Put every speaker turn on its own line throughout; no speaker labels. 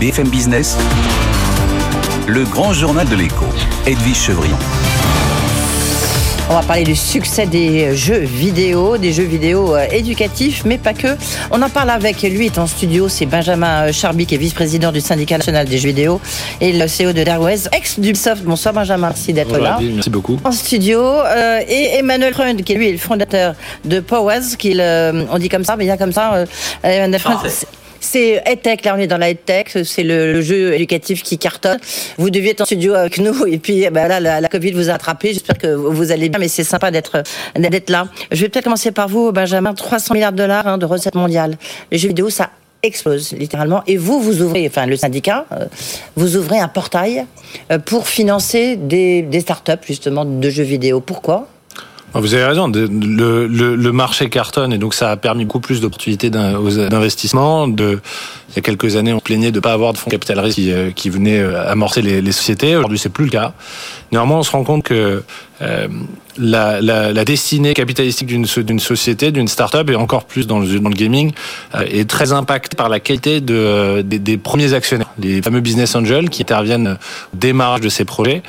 BFM Business, le grand journal de l'écho, Edwige Chevrillon.
On va parler du succès des jeux vidéo, des jeux vidéo euh, éducatifs, mais pas que. On en parle avec lui, est en studio, c'est Benjamin euh, Charby, qui est vice-président du syndicat national des jeux vidéo et le CEO de Darwez, ex d'Ubisoft. Bonsoir Benjamin, merci d'être là.
Merci beaucoup.
En studio, euh, et Emmanuel Freund, qui lui est le fondateur de Powers, qu'il, on dit comme ça, mais il y a comme ça. Emmanuel Freund, c'est EdTech, là on est dans la EdTech, c'est le, jeu éducatif qui cartonne. Vous deviez être en studio avec nous et puis eh ben la, Covid vous a attrapé. J'espère que vous allez bien, mais c'est sympa d'être d'être là. Je vais peut-être commencer par vous, Benjamin. 300 milliards de dollars hein, de recettes mondiales. Les jeux vidéo, ça explose littéralement. Et vous, vous ouvrez, enfin le syndicat, euh, vous ouvrez un portail euh, pour financer des, des startups justement de jeux vidéo. Pourquoi?
Vous avez raison. Le, le, le, marché cartonne et donc ça a permis beaucoup plus d'opportunités d'investissement. De, il y a quelques années, on plaignait de ne pas avoir de fonds capital risque qui, euh, qui venaient euh, amorcer les, sociétés. Aujourd'hui, c'est plus le cas. Néanmoins, on se rend compte que euh, la, destinée capitalistique d'une société, d'une start-up, et encore plus dans le, gaming, est très impactée par la qualité de, des, premiers actionnaires, les fameux business angels qui interviennent au démarrage de ces projets.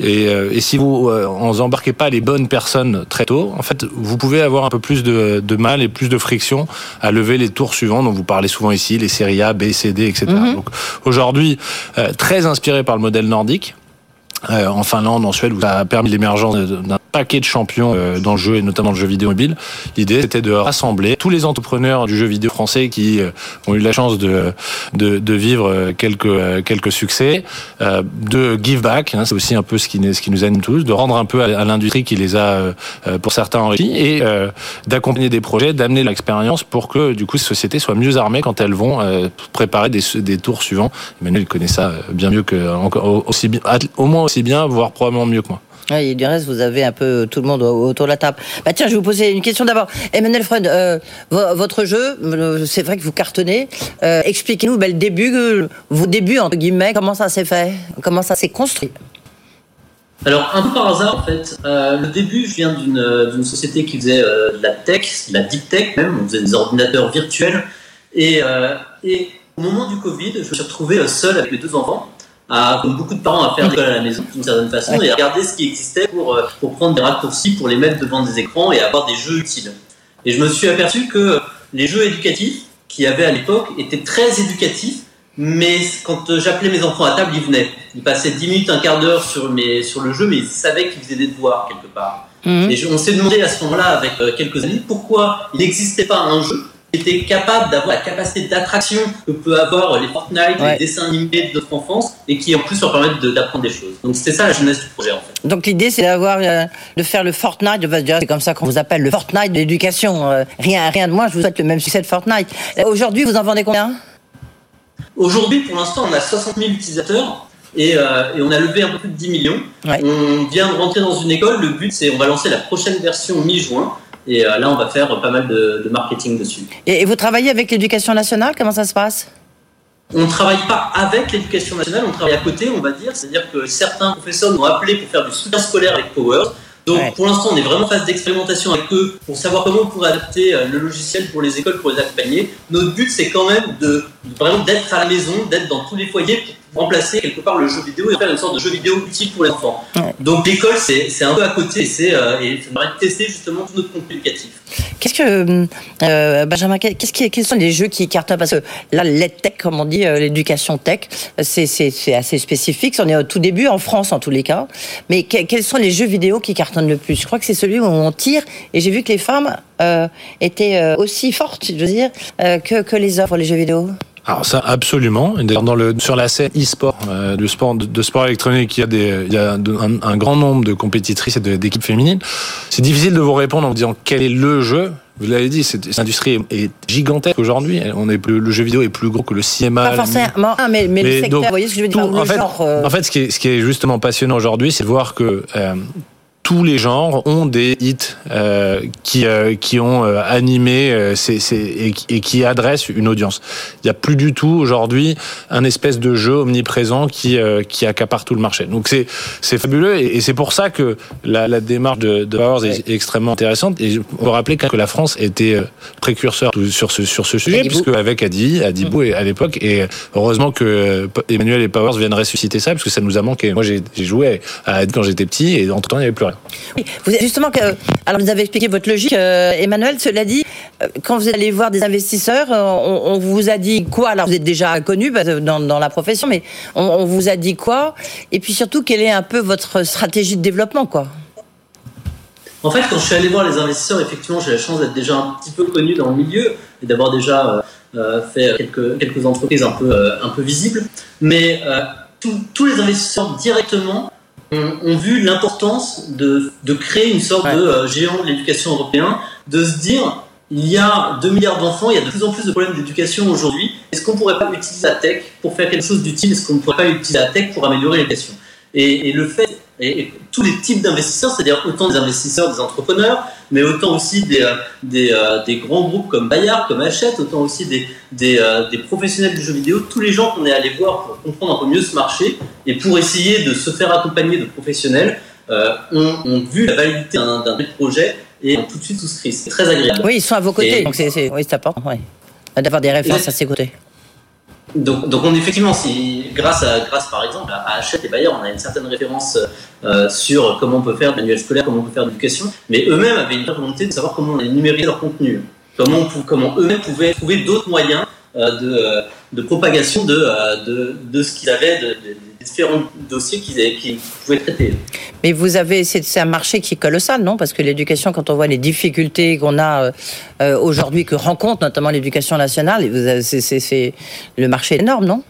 Et, si vous en embarquez pas les bonnes personnes très tôt, en fait, vous pouvez avoir un peu plus de, de, mal et plus de friction à lever les tours suivants dont vous parlez souvent ici, les séries A, B, C, D, etc. Mm-hmm. Donc aujourd'hui, très inspiré par le modèle nordique. Euh, en Finlande, en Suède, où ça a permis l'émergence d'un paquet de champions euh, dans le jeu et notamment le jeu vidéo mobile. L'idée c'était de rassembler tous les entrepreneurs du jeu vidéo français qui euh, ont eu la chance de de, de vivre quelques quelques succès, de give back, hein, c'est aussi un peu ce qui ce qui nous anime tous, de rendre un peu à, l'industrie qui les a pour certains enrichis et d'accompagner des projets, d'amener l'expérience pour que du coup ces sociétés soient mieux armées quand elles vont préparer des, des tours suivants. Emmanuel connaît ça bien mieux que encore aussi au moins aussi bien, voire probablement mieux que moi.
Oui, du reste, vous avez un peu tout le monde autour de la table. Bah tiens, je vais vous poser une question d'abord. Emmanuel Freud, euh, votre jeu, euh, c'est vrai que vous cartonnez. Euh, expliquez-nous bah, le début, vos débuts entre guillemets, comment ça s'est fait, comment ça s'est construit?
Alors, un peu par hasard, en fait, le début, je viens d'une société qui faisait de la tech, de la deep tech même, on faisait des ordinateurs virtuels. Et, et au moment du Covid, je me suis retrouvé seul avec mes deux enfants à, comme beaucoup de parents, à faire l'école à la maison d'une certaine façon et à regarder ce qui existait pour, euh, pour prendre des raccourcis, pour les mettre devant des écrans et avoir des jeux utiles. Et je me suis aperçu que les jeux éducatifs qu'il y avait à l'époque étaient très éducatifs, mais quand j'appelais mes enfants à table, ils venaient. Ils passaient 10 minutes, un quart d'heure sur, sur le jeu, mais ils savaient qu'ils faisaient des devoirs quelque part. Mhm. Et on s'est demandé à ce moment-là, avec euh, quelques amis, pourquoi il n'existait pas un jeu était capable d'avoir la capacité d'attraction que peut avoir les Fortnite, les dessins animés de notre enfance, et qui en plus leur permettent d'apprendre des choses. Donc c'était ça la jeunesse du projet en fait.
Donc l'idée c'est d'avoir euh, de faire le Fortnite, c'est comme ça qu'on vous appelle le Fortnite de l'éducation. Euh, rien, rien de moins, je vous souhaite le même succès de Fortnite. Euh, aujourd'hui, vous en vendez combien?
Aujourd'hui, pour l'instant, on a 60 000 utilisateurs. Et, et, on a levé un peu plus de 10 millions. On vient de rentrer dans une école. Le but, c'est on va lancer la prochaine version mi-juin. Et euh, là, on va faire pas mal de, marketing dessus.
Et, vous travaillez avec l'éducation nationale? Comment ça se passe?
On ne travaille pas avec l'éducation nationale, on travaille à côté, on va dire. C'est-à-dire que certains professeurs nous ont appelés pour faire du soutien scolaire avec Powers. Donc pour l'instant, on est vraiment en phase d'expérimentation avec eux pour savoir comment on pourrait adapter euh, le logiciel pour les écoles, pour les accompagner. Notre but, c'est quand même de vraiment d'être à la maison, d'être dans tous les foyers pour remplacer quelque part le jeu vidéo et faire une sorte de jeu vidéo utile pour les enfants. Donc l'école, c'est un peu à côté et, c'est euh, et ça permet de tester justement tout notre contenu éducatif.
Qu'est-ce que, euh, Benjamin, qu'est-ce qui, quels sont les jeux qui cartonnent Parce que là, tech, comme on dit, euh, l'éducation tech, c'est assez spécifique. On est au tout début, en France en tous les cas. Mais quels sont les jeux vidéo qui cartonnent le plus? Je crois que c'est celui où on tire. Et j'ai vu que les femmes euh, étaient aussi fortes, je veux dire, que, que les offres, les jeux vidéo.
Alors ça absolument. Dans le sur la scène e-sport, euh, de sport de, sport électronique, il y a des il y a un, grand nombre de compétitrices et d'équipes féminines. C'est difficile de vous répondre en vous disant quel est le jeu. Vous l'avez dit, cette industrie est gigantesque aujourd'hui. On est plus, le jeu vidéo est plus gros que le cinéma.
Pas forcément, ah, mais, mais, le secteur, vous voyez ce que je veux dire
en, fait, en fait, ce qui est, ce qui est justement passionnant aujourd'hui, c'est de voir que euh, tous les genres ont des hits euh, qui euh, qui ont euh, animé euh, ces, ces, et, et, qui adressent une audience. Il n'y a plus du tout aujourd'hui un espèce de jeu omniprésent qui euh, qui accapare tout le marché. Donc c'est c'est fabuleux et, et c'est pour ça que la, la démarche de, de Powers est, est, extrêmement intéressante. Et on peut rappeler que la France était précurseur sur ce sur ce sujet puisque avec Adi Adibou mmh. à l'époque et heureusement que Emmanuel et Powers viennent ressusciter ça parce que ça nous a manqué. Moi j'ai joué à Adi quand j'étais petit et en tout temps il n'y avait plus rien.
Oui, vous, justement, que, alors vous avez expliqué votre logique, euh, Emmanuel. Cela dit, euh, quand vous allez voir des investisseurs, euh, on, vous a dit quoi? Alors vous êtes déjà connu dans, la profession, mais on, vous a dit quoi? Et puis surtout, quelle est un peu votre stratégie de développement, quoi?
En fait, quand je suis allé voir les investisseurs, effectivement, j'ai la chance d'être déjà un petit peu connu dans le milieu et d'avoir déjà euh, fait quelques, quelques entreprises un peu, un peu visibles. Mais tous les investisseurs directement ont, ont vu l'importance de, de, créer une sorte ouais. de euh, géant de l'éducation européen, de se dire il y a 2 milliards d'enfants, il y a de plus en plus de problèmes d'éducation aujourd'hui. Est-ce qu'on ne pourrait pas utiliser la tech pour faire quelque chose d'utile? Est-ce qu'on ne pourrait pas utiliser la tech pour améliorer l'éducation? Et, et, le fait, et, et tous les types d'investisseurs, c'est-à-dire autant des investisseurs, des entrepreneurs, mais autant aussi des, euh, des, euh, des grands groupes comme Bayard, comme Hachette, autant aussi des, des, euh, des professionnels du jeu vidéo, tous les gens qu'on est allé voir pour comprendre un peu mieux ce marché et pour essayer de se faire accompagner de professionnels euh, ont, ont vu la validité d'un projet et ont tout de suite souscrit. C'est très agréable.
Oui, ils sont à vos côtés, et, donc c'est oui, important oui. d'avoir des références à ses côtés.
Donc, donc on, effectivement, si, grâce, à, grâce par exemple à Hachette et Bayer, on a une certaine référence euh, sur comment on peut faire de manuel scolaire, comment on peut faire de l'éducation, mais eux-mêmes avaient une volonté de savoir comment on numériser leur contenu, comment, comment eux-mêmes pouvaient trouver d'autres moyens euh, de, de, propagation de, euh, de, ce qu'ils avaient, différents dossiers qu'ils qu pouvaient traiter.
Mais vous avez, c'est un marché qui est colossal, non? Parce que l'éducation, quand on voit les difficultés qu'on a euh, aujourd'hui, que rencontre notamment l'éducation nationale, c'est le marché est énorme, non?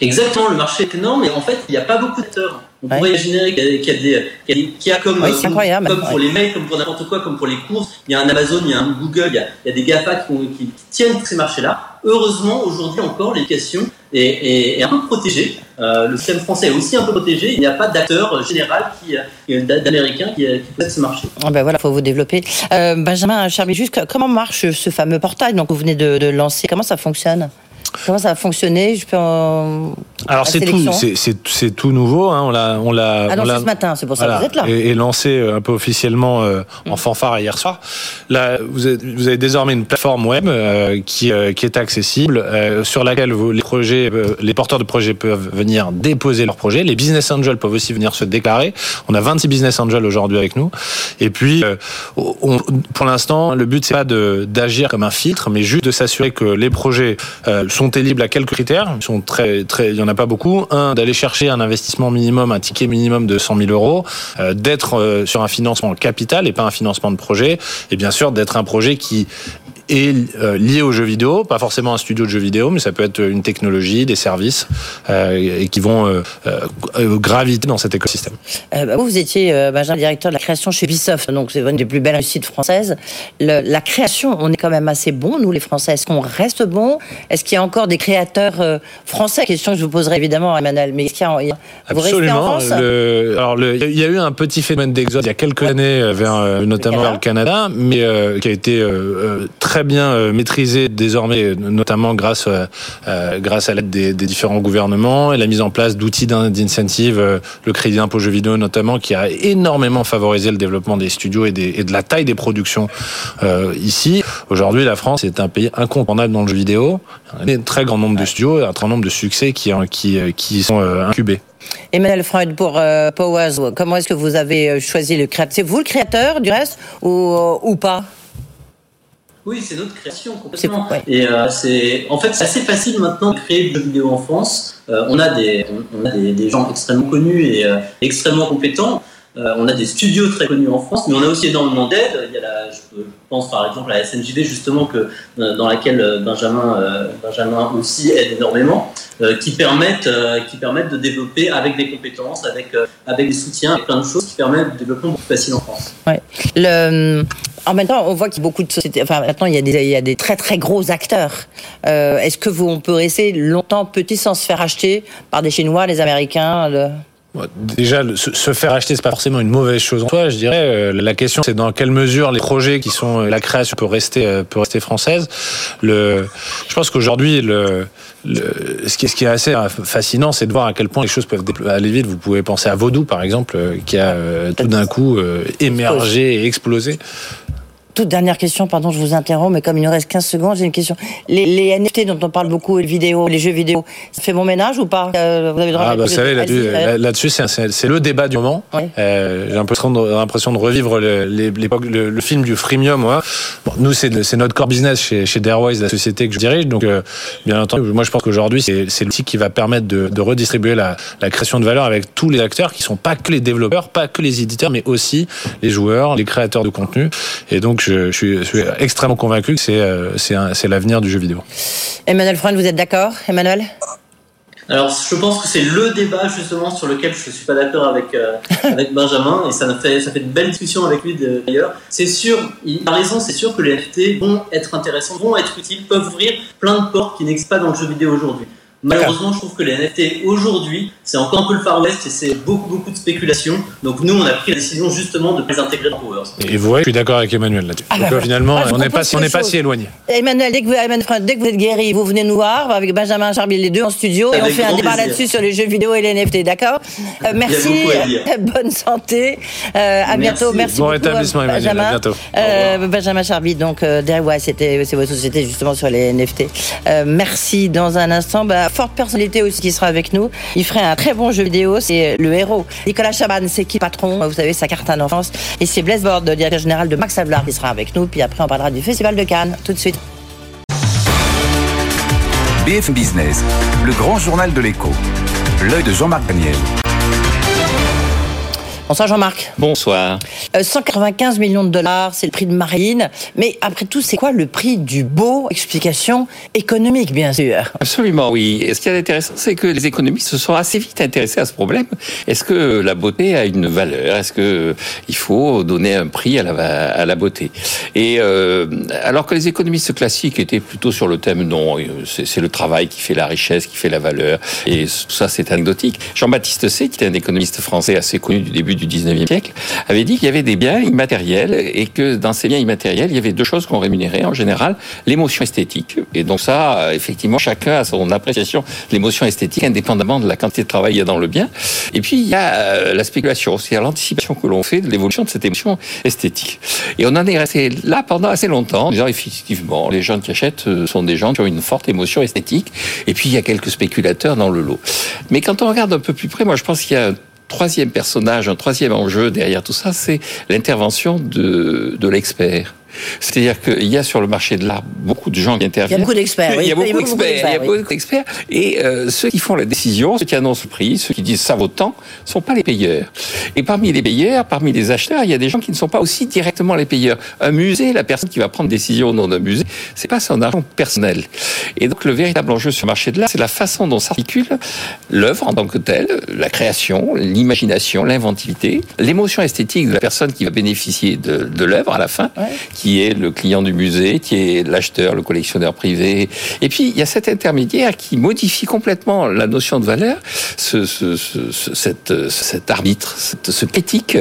Exactement, le marché est énorme, et en fait, il n'y a pas beaucoup d'acteurs. On ouais. pourrait imaginer qu'il y, qu, qu, qu, y, a comme,
incroyable.
comme pour les mails, comme pour n'importe quoi, comme pour les courses. Il y a un Amazon, il y a un Google, il y a, il y a des GAFA qui, qui, tiennent tous ces marchés-là. Heureusement, aujourd'hui encore, l'éducation est, un peu protégée. Euh, le système français est aussi un peu protégé. Il n'y a pas d'acteur général qui, d'américain qui, qui possède ce marché.
Ah ben voilà, faut vous développer. Euh, Benjamin Charmy, juste comment marche ce fameux portail? Donc vous venez de, de lancer Comment ça fonctionne? Comment ça Je peux en...
Alors c'est tout, c'est tout nouveau. Hein. On l'a, on l'a,
annoncé ce matin. C'est pour ça
voilà,
que vous êtes là.
Et, et lancé euh, un peu officiellement euh, en fanfare hier soir. Là, vous, êtes, vous avez désormais une plateforme web euh, qui, euh, qui est accessible, sur laquelle vous, les projets, les porteurs de projets peuvent venir déposer leurs projets. Les business angels peuvent aussi venir se déclarer. On a 26 business angels aujourd'hui avec nous. Et puis, on, pour l'instant, le but c'est pas d'agir comme un filtre, mais juste de s'assurer que les projets sont éligibles à quelques critères. Ils sont très, très, il y en a pas beaucoup. Un, d'aller chercher un investissement minimum, un ticket minimum de 100 000 euros, euh, d'être euh, sur un financement capital et pas un financement de projet, et bien sûr d'être un projet qui est euh, lié aux jeux vidéo, pas forcément un studio de jeux vidéo, mais ça peut être une technologie, des services, euh, et qui vont euh, graviter dans cet écosystème.
Bah, vous, vous étiez Benjamin, directeur de la création chez Ubisoft, donc c'est une des plus belles réussites françaises. Le, la création, on est quand même assez bon, nous les Français. Est-ce qu'on reste bon Est-ce qu'il y a encore des créateurs français? Question que je vous poserai évidemment, Emmanuel. Mais est-ce qu'il y a, vous
Absolument.
en France?
Le, alors, le, il y a eu un petit phénomène d'exode il y a quelques années, vers, notamment vers le Canada, mais qui a été très très bien euh, maîtrisé désormais, notamment grâce euh, grâce à l'aide des, des, différents gouvernements et la mise en place d'outils d'incentive, euh, le crédit d'impôt jeux vidéo notamment, qui a énormément favorisé le développement des studios et, des, et de la taille des productions euh, ici. Aujourd'hui, la France est un pays incontournable dans le jeu vidéo. Un très grand nombre de studios un très grand nombre de succès qui, qui, qui sont incubés.
Emmanuel Freud pour euh, Powers, comment est-ce que vous avez choisi le créateur? C'est vous le créateur du reste ou, ou pas?
Oui, c'est notre création complètement. Ouais. Et euh, c'est, en fait, c'est assez facile maintenant de créer des jeux vidéo en France. Euh, on a des, on, a des, des, gens extrêmement connus et euh, extrêmement compétents. On a des studios très connus en France, mais on a aussi énormément d'aide. Il y a la, je pense par exemple à la SNJV justement que dans laquelle Benjamin, Benjamin aussi aide énormément, qui permettent, qui permettent de développer avec des compétences, avec avec des soutiens, avec plein de choses qui permettent de développement beaucoup plus facile en France.
Ouais. Le, en même temps, on voit qu'il y a beaucoup de sociétés. Enfin, maintenant, il y a des, très très gros acteurs. Euh, Est-ce que vous, on peut rester longtemps petit sans se faire acheter par des Chinois, les Américains.
Déjà, se faire acheter, c'est pas forcément une mauvaise chose en soi. Je dirais. Euh, la question, c'est dans quelle mesure les projets qui sont la création peut rester euh, peut rester française. Je pense qu'aujourd'hui, ce qui est assez fascinant, c'est de voir à quel point les choses peuvent aller vite. Vous pouvez penser à Vaudou, par exemple, qui a tout d'un coup émergé et explosé
toute dernière question, pardon, je vous interromps, mais comme il nous reste 15 secondes, j'ai une question. Les, les, NFT dont on parle beaucoup, les vidéos, les jeux vidéo, ça fait bon ménage ou pas?
Euh, Vous avez ah, bah, vous savez, là-dessus, c'est le débat du moment. Euh, j'ai l'impression de revivre l'époque, le, le, film du freemium. Moi. Bon, nous, c'est notre core business chez, chez Darewise, la société que je dirige. Donc, euh, bien entendu, moi, je pense qu'aujourd'hui, c'est l'outil qui va permettre de, de redistribuer la, la, création de valeur avec tous les acteurs qui sont pas que les développeurs, pas que les éditeurs, mais aussi les joueurs, les créateurs de contenu. Et donc, je, suis, extrêmement convaincu que c'est euh, c'est l'avenir du jeu vidéo.
Emmanuel Freund, vous êtes d'accord Emmanuel?
Alors, je pense que c'est le débat justement sur lequel je ne suis pas d'accord avec, euh, avec Benjamin, et ça fait, ça fait de belles discussions avec lui d'ailleurs. C'est sûr, il a raison, c'est sûr que les NFT vont être intéressants, vont être utiles, peuvent ouvrir plein de portes qui n'existent pas dans le jeu vidéo aujourd'hui. Malheureusement, je trouve que les NFT aujourd'hui, c'est encore un peu le Far West et c'est beaucoup, beaucoup de spéculation. Donc nous, on a pris la décision justement de les intégrer dans Powers.
Et vous voyez, je suis d'accord avec Emmanuel là-dessus. Ah, Donc, finalement, on n'est pas, on pas si éloigné.
Emmanuel, dès que, vous, dès que vous êtes guéri, vous venez nous voir avec Benjamin Charbier, les deux en studio, et on fait un débat là-dessus sur les jeux vidéo et les NFT, d'accord? Euh, Merci, bonne santé, euh, à bientôt. Merci
bon
beaucoup,
rétablissement, Emmanuel, Benjamin. à bientôt.
Euh, Benjamin Charby, donc euh, derrière, c'était c'est votre société justement sur les NFT. Euh, merci. Dans un instant, bah, forte personnalité aussi qui sera avec nous. Il ferait un très bon jeu vidéo, c'est le héros. Nicolas Chaban, c'est qui patron? Vous savez, sa carte en enfance. Et c'est Blaise Bord, le directeur général de Max Havelaar, qui sera avec nous. Puis après, on parlera du Festival de Cannes, tout de suite.
BF Business, le grand journal de l'écho. L'œil de Jean-Marc Daniel.
Bonsoir Jean-Marc.
Bonsoir.
195 euh, millions de dollars, c'est le prix de Marine. Mais après tout, c'est quoi le prix du beau? Explication économique, bien sûr.
Absolument, oui. Et ce qui est intéressant, c'est que les économistes se sont assez vite intéressés à ce problème. Est-ce que la beauté a une valeur? Est-ce que il faut donner un prix à la, à la beauté? Et euh, alors que les économistes classiques étaient plutôt sur le thème non, c'est le travail qui fait la richesse, qui fait la valeur, et tout ça c'est anecdotique. Jean-Baptiste C, qui était un économiste français assez connu du début du 19e siècle, avait dit qu'il y avait des biens immatériels et que dans ces biens immatériels, il y avait deux choses qu'on rémunérait en général, l'émotion esthétique. Et donc ça, effectivement, chacun a son appréciation de l'émotion esthétique indépendamment de la quantité de travail qu'il y a dans le bien. Et puis, il y a euh, la spéculation, c'est-à-dire l'anticipation que l'on fait de l'évolution de cette émotion esthétique. Et on en est resté là pendant assez longtemps, disant effectivement, les gens qui achètent euh, sont des gens qui ont une forte émotion esthétique. Et puis, il y a quelques spéculateurs dans le lot. Mais quand on regarde un peu plus près, moi, je pense qu'il y a troisième personnage, un troisième enjeu derrière tout ça, c'est l'intervention de, de l'expert. C'est-à-dire qu'il y a sur le marché de l'art beaucoup de gens qui interviennent.
Il y a beaucoup d'experts.
Il y a beaucoup d'experts. Il y a beaucoup d'experts. Et euh, ceux qui font la décision, ceux qui annoncent le prix, ceux qui disent ça vaut tant, sont pas les payeurs. Et parmi les payeurs, parmi les acheteurs, il y a des gens qui ne sont pas aussi directement les payeurs. Un musée, la personne qui va prendre décision au nom d'un musée, c'est pas son argent personnel. Et donc le véritable enjeu sur le marché de l'art, c'est la façon dont s'articule l'œuvre en tant que telle, la création, l'imagination, l'inventivité, l'émotion esthétique de la personne qui va bénéficier de, de l'œuvre à la fin, qui est le client du musée, qui est l'acheteur, le collectionneur privé. Et puis, il y a cet intermédiaire qui modifie complètement la notion de valeur, ce, ce, ce, cette, cet arbitre, ce critique.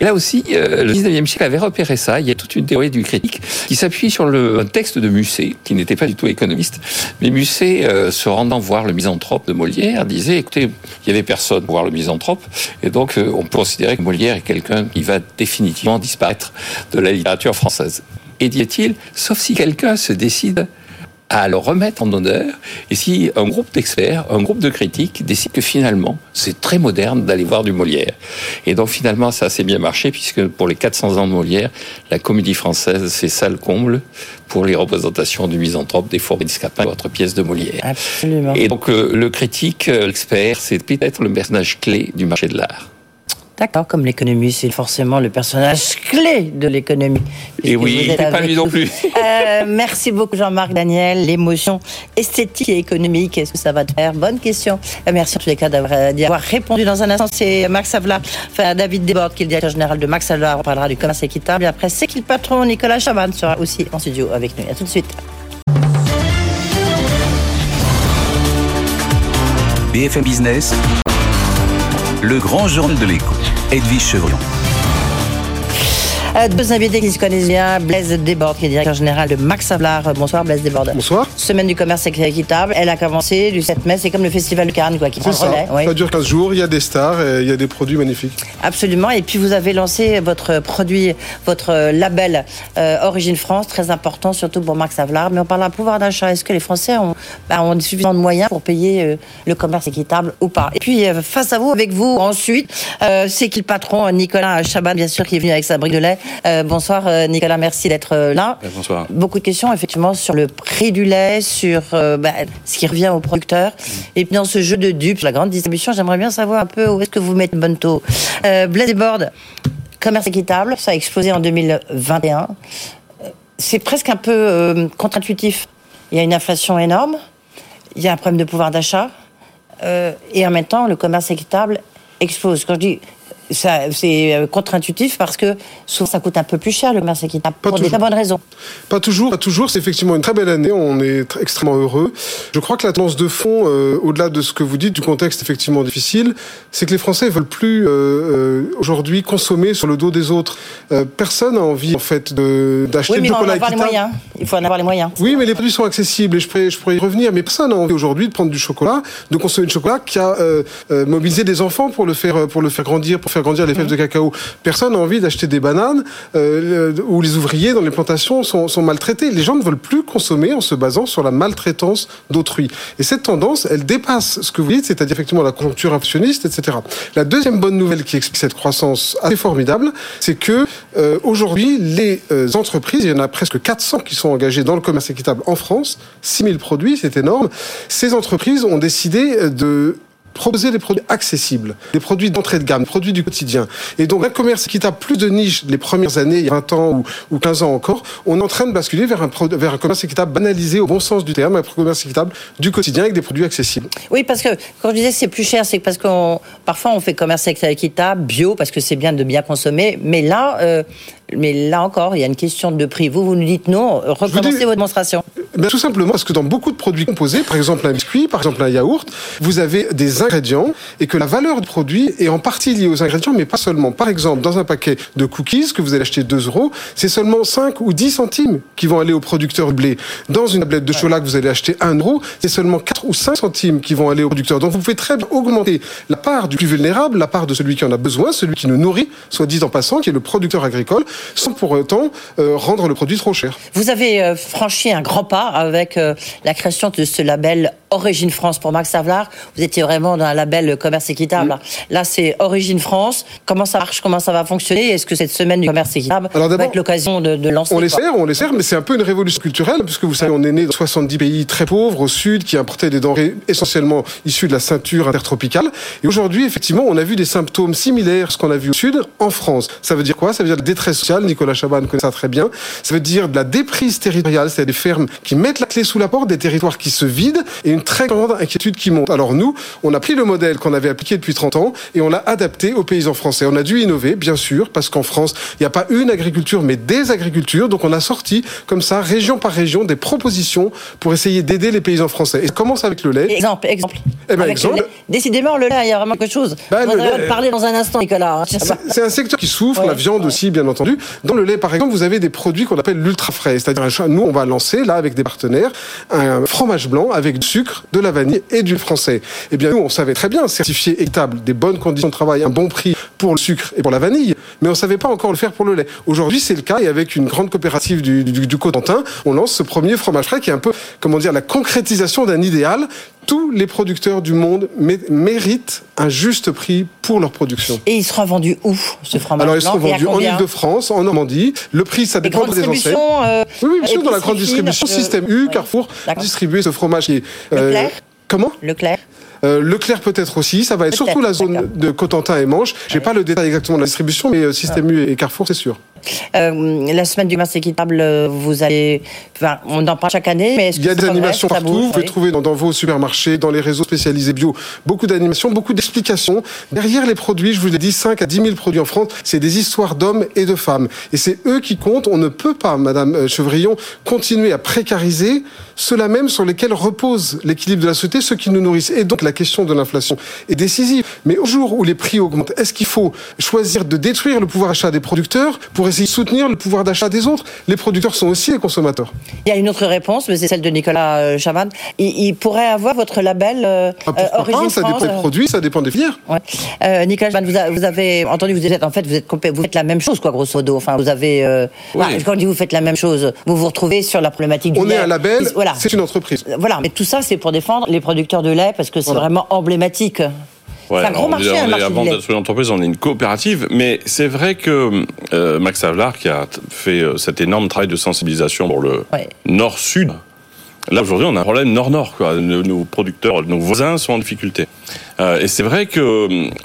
Et là aussi, euh, le 19e siècle avait repéré ça. Il y a toute une théorie du critique qui s'appuie sur le, texte de Musset, qui n'était pas du tout économiste. Mais Musset, euh, se rendant voir le misanthrope de Molière, disait, écoutez, il y avait personne pour voir le misanthrope. Et donc, euh, on peut considérer que Molière est quelqu'un qui va définitivement disparaître de la littérature française et dit-il, sauf si quelqu'un se décide à le remettre en honneur, et si un groupe d'experts, un groupe de critiques décide que finalement, c'est très moderne d'aller voir du Molière. Et donc finalement, ça a assez bien marché, puisque pour les 400 ans de Molière, la comédie française, c'est ça le comble pour les représentations du misanthrope, des forêts d'escapin, votre pièce de Molière.
Absolument.
Et donc euh, le critique, euh, l'expert, c'est peut-être le personnage clé du marché de l'art.
D'accord, comme l'économie, c'est forcément le personnage clé de l'économie.
Et oui, pas lui non plus.
Euh, merci beaucoup Jean-Marc Daniel. L'émotion esthétique et économique, est-ce que ça va te faire Bonne question. Euh, merci en tous les cas euh, d'y avoir répondu. Dans un instant, c'est Max Avla, enfin David Desbordes, qui est le directeur général de Max Avla. On parlera du commerce équitable. Et après, c'est qui le patron Nicolas Chaban sera aussi en studio avec nous. À tout de suite.
BFM Business, Le grand journal de l'écho. Edwige Chevrillon.
Euh, deux invités qui se connaissent bien, Blaise Desbordes, qui est directeur général de Max Havelaar. Bonsoir Blaise Desbordes.
Bonsoir.
Semaine du commerce équitable, elle a commencé du 7 mai, c'est comme le festival de Cannes quoi, qui prend
ça.
relais. oui.
Ça dure 15 jours, il y a des stars, et il y a des produits magnifiques.
Absolument. Et puis vous avez lancé votre produit, votre label euh, Origine France, très important, surtout pour Max Havelaar. Mais on parle d'un pouvoir d'achat. Est-ce que les Français ont, bah, ont suffisamment de moyens pour payer euh, le commerce équitable ou pas? Et puis euh, face à vous, avec vous ensuite, c'est qui le patron? Nicolas Chaban, bien sûr, qui est venu avec sa brique de lait. Euh, bonsoir euh, Nicolas, merci d'être euh, là.
Bonsoir.
Beaucoup de questions effectivement sur le prix du lait, sur euh, bah, ce qui revient aux producteurs. Et puis dans ce jeu de dupes, la grande distribution, j'aimerais bien savoir un peu où est-ce que vous mettez le bon taux. Euh, Blaise commerce équitable, ça a explosé en 2021. Euh, C'est presque un peu contre-intuitif. Il y a une inflation énorme, il y a un problème de pouvoir d'achat, et en même temps, le commerce équitable explose. Quand je dis c'est euh, contre-intuitif parce que souvent ça coûte un peu plus cher le équitable
Pas
pour des
toujours.
très bonnes raisons.
Pas toujours, pas toujours. C'est effectivement une très belle année. On est tr- extrêmement heureux. Je crois que la tendance de fond, euh, au-delà de ce que vous dites du contexte effectivement difficile, c'est que les Français veulent plus euh, aujourd'hui consommer sur le dos des autres. Euh, personne n'a envie en fait d'acheter
Oui, mais
du chocolat
les moyens. Il faut en avoir les moyens.
Oui, mais les produits sont accessibles et je pourrais, je pourrais y revenir. Mais personne n'a envie aujourd'hui de prendre du chocolat, de consommer du chocolat qui a mobilisé des enfants pour le faire, pour le faire grandir, pour faire grandir les fèves de cacao. Personne n'a envie d'acheter des bananes euh, où les ouvriers dans les plantations sont, maltraités. Les gens ne veulent plus consommer en se basant sur la maltraitance d'autrui. Et cette tendance, elle dépasse ce que vous dites, c'est-à-dire effectivement la conjoncture inflationniste, etc. La deuxième bonne nouvelle qui explique cette croissance assez formidable, c'est que euh, aujourd'hui, les euh, entreprises, il y en a presque 400 qui sont engagées dans le commerce équitable en France, 6000 produits, c'est énorme. Ces entreprises ont décidé de proposer des produits accessibles, des produits d'entrée de gamme, des produits du quotidien. Et donc, un commerce équitable plus de niche les premières années, il y a 20 ans ou, ou 15 ans encore, on est en train de basculer vers un, vers un commerce équitable banalisé au bon sens du terme, un commerce équitable du quotidien avec des produits accessibles.
Oui, parce que quand je disais c'est plus cher, c'est parce qu'on parfois on fait commerce équitable, bio, parce que c'est bien de bien consommer. Mais là, euh, mais là encore, il y a une question de prix. Vous, vous nous dites non. Recommencez
dis-
votre démonstration.
Ben, tout simplement parce que dans beaucoup de produits composés, par exemple un biscuit, par exemple un yaourt, vous avez des ingrédients et que la valeur du produit est en partie liée aux ingrédients, mais pas seulement. Par exemple, dans un paquet de cookies que vous allez acheter 2 euros, c'est seulement 5 ou 10 centimes qui vont aller au producteur de blé. Dans une tablette de chocolat que vous allez acheter 1 euro, c'est seulement 4 ou 5 centimes qui vont aller au producteur. Donc vous pouvez très bien augmenter la part du plus vulnérable, la part de celui qui en a besoin, celui qui nous nourrit, soit dit en passant, qui est le producteur agricole, sans pour autant euh, rendre le produit trop cher.
Vous avez euh, franchi un grand pas avec euh, la création de ce label Origine France pour Max Havelaar. Vous étiez vraiment dans un label commerce équitable. Là, c'est Origine France. Comment ça marche? Comment ça va fonctionner? Est-ce que cette semaine du commerce équitable
Alors
va être l'occasion de, de lancer
On
quoi?
l'espère, on l'espère, mais c'est un peu une révolution culturelle, puisque vous savez, on est né dans 70 pays très pauvres au sud, qui importaient des denrées essentiellement issues de la ceinture intertropicale. Et aujourd'hui, effectivement, on a vu des symptômes similaires à ce qu'on a vu au sud en France. Ça veut dire quoi? Ça veut dire la détresse sociale, Nicolas Chaban connaît ça très bien. Ça veut dire de la déprise territoriale, c'est-à-dire des fermes qui mettent la clé sous la porte, des territoires qui se vident, et une très grande inquiétude qui monte. Alors nous, on a pris le modèle qu'on avait appliqué depuis 30 ans, et on l'a adapté aux paysans français. On a dû innover, bien sûr, parce qu'en France, il n'y a pas une agriculture, mais des agricultures. Donc on a sorti, comme ça, région par région, des propositions pour essayer d'aider les paysans français. Et ça commence avec le lait.
Exemple, exemple.
Eh ben, exemple.
le lait. Décidément, le lait, il y a vraiment quelque chose.
Bah,
on va parler dans un instant, Nicolas. hein.
C'est- C'est un secteur qui souffre,
Ouais,
la viande
ouais.
aussi, bien entendu. Dans le lait, par exemple, vous avez des produits qu'on appelle l'ultra frais. C'est-à-dire, nous, on va lancer, là, avec des partenaires, un fromage blanc avec du sucre, de la vanille et du français. Eh bien, nous, on savait très bien certifier équitable, des bonnes conditions de travail, un bon prix pour le sucre et pour la vanille, mais on savait pas encore le faire pour le lait. Aujourd'hui, c'est le cas, et avec une grande coopérative du, du, du Cotentin, on lance ce premier fromage frais qui est un peu, comment dire, la concrétisation d'un idéal. Tous les producteurs du monde mé- méritent un juste prix pour leur production.
Et il sera vendu où, ce fromage
Alors,
et à
vendus en Ile-de-France, en Normandie. Le prix, ça dépend des enseignes.
euh,
Oui, oui, bien sûr, dans la grande distribution,
euh,
système U,
ouais.
Carrefour, distribuer ce fromage qui est... Comment?
Leclerc
euh, Leclerc peut-être aussi, ça va être surtout la zone de Cotentin et Manche. J'ai pas le détail exactement de la distribution, mais euh, Système U et Carrefour, c'est sûr.
Euh, la semaine du commerce équitable, euh, vous allez, enfin, on en parle chaque année, mais
Il y a des animations partout.
bouge,
Vous pouvez
oui.
trouver dans, dans vos supermarchés, dans les réseaux spécialisés bio, beaucoup d'animations, beaucoup d'explications. Derrière les produits, je vous l'ai dit, 5 à 10 000 produits en France, c'est des histoires d'hommes et de femmes. Et c'est eux qui comptent. On ne peut pas, Madame Chevrillon, continuer à précariser ceux-là même sur lesquels repose l'équilibre de la société, ceux qui nous nourrissent. Et donc la question de l'inflation est décisive. Mais au jour où les prix augmentent, est-ce qu'il faut choisir de détruire le pouvoir d'achat des producteurs pour essayer de soutenir le pouvoir d'achat des autres? Les producteurs sont aussi les consommateurs.
Il y a une autre réponse, mais c'est celle de Nicolas euh, Chaban. Il, il pourrait avoir votre label euh,
Ah,
euh,
pas? Ça
France,
dépend des
euh,
produits, ça dépend des filières.
Ouais. Euh, Nicolas Chaban, vous, a- vous avez entendu, vous êtes en fait, vous êtes vous faites la même chose, quoi, grosso modo. Enfin, vous avez.
Oui.
quand on dit vous faites la même chose, vous vous retrouvez sur la problématique du
On est un label,
Voilà.
C'est une entreprise.
Voilà, mais tout ça, c'est pour défendre les producteurs de lait parce que c'est
Voilà.
vraiment emblématique.
Ouais,
c'est un gros
on est-
marché,
on
un
est-
marché
avant d'être une entreprise, on est une coopérative, mais c'est vrai que euh, Max Havelaar, qui a fait euh, cet énorme travail de sensibilisation pour le
Ouais.
nord-sud, là aujourd'hui on a un problème nord-nord. quoi. Nos, nos producteurs, nos voisins sont en difficulté. Euh, et c'est vrai que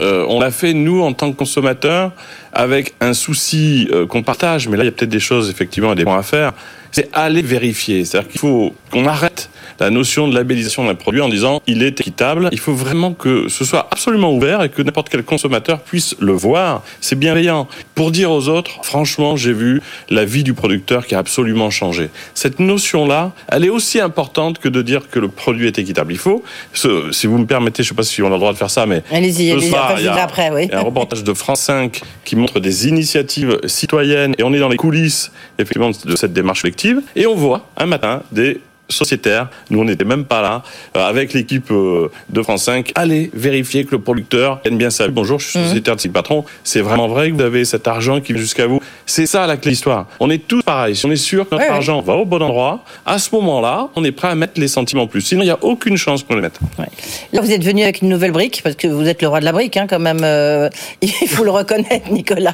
euh, on l'a fait nous en tant que consommateurs avec un souci euh, qu'on partage, mais là il y a peut-être des choses effectivement et des points à faire. C'est aller vérifier. C'est-à-dire qu'il faut qu'on arrête la notion de labellisation d'un produit en disant il est équitable. Il faut vraiment que ce soit absolument ouvert et que n'importe quel consommateur puisse le voir. C'est bienveillant. Pour dire aux autres, franchement, j'ai vu la vie du producteur qui a absolument changé. Cette notion-là, elle est aussi importante que de dire que le produit est équitable. Il faut, ce- si vous me permettez, je ne sais pas si on a le droit de faire ça, mais
Allez-y, allez-y,
soir,
enfin, je
il y a
dirai après, oui.
il y a un reportage de France 5 qui montre des initiatives citoyennes et on est dans les coulisses effectivement de cette démarche collective et on voit un matin des sociétaires, nous on n'était même pas là, euh, avec l'équipe euh, de France 5, aller vérifier que le producteur gagne bien sa vie. Bonjour, je suis
Mhm.
sociétaire de Sig Patron, c'est vraiment vrai que vous avez cet argent qui vient jusqu'à vous. C'est ça la clé de l'histoire. On est tous pareils. Si on est sûr que notre
Ouais, ouais.
argent va au bon endroit, à ce moment-là, on est prêt à mettre les centimes en plus. Sinon, il n'y a aucune chance qu'on les mette.
Ouais. Là, vous êtes venu avec une nouvelle brique, parce que vous êtes le roi de la brique, hein, quand même. euh, il faut le reconnaître, Nicolas.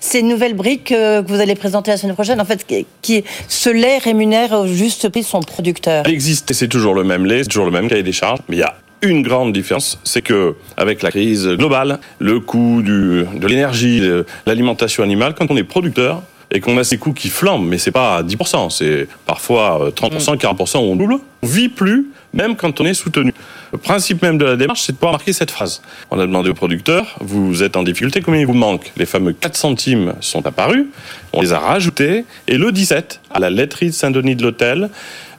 C'est une nouvelle brique que vous allez présenter la semaine prochaine, en fait, qui, qui ce lait rémunère juste son producteur.
Elle existe et c'est toujours le même lait, c'est toujours le même cahier des charges, mais il y a une grande différence, c'est que avec la crise globale, le coût du, de l'énergie, de l'alimentation animale, quand on est producteur et qu'on a ces coûts qui flambent, mais c'est pas à 10%, c'est parfois euh, 30%, 40%, on double, on vit plus, même quand on est soutenu. Le principe même de la démarche, c'est de pouvoir marquer cette phrase. On a demandé au producteur, vous êtes en difficulté, combien il vous manque? Les fameux 4 centimes sont apparus, on les a rajoutés, et le 17, à la laiterie de Saint-Denis de l'Hôtel,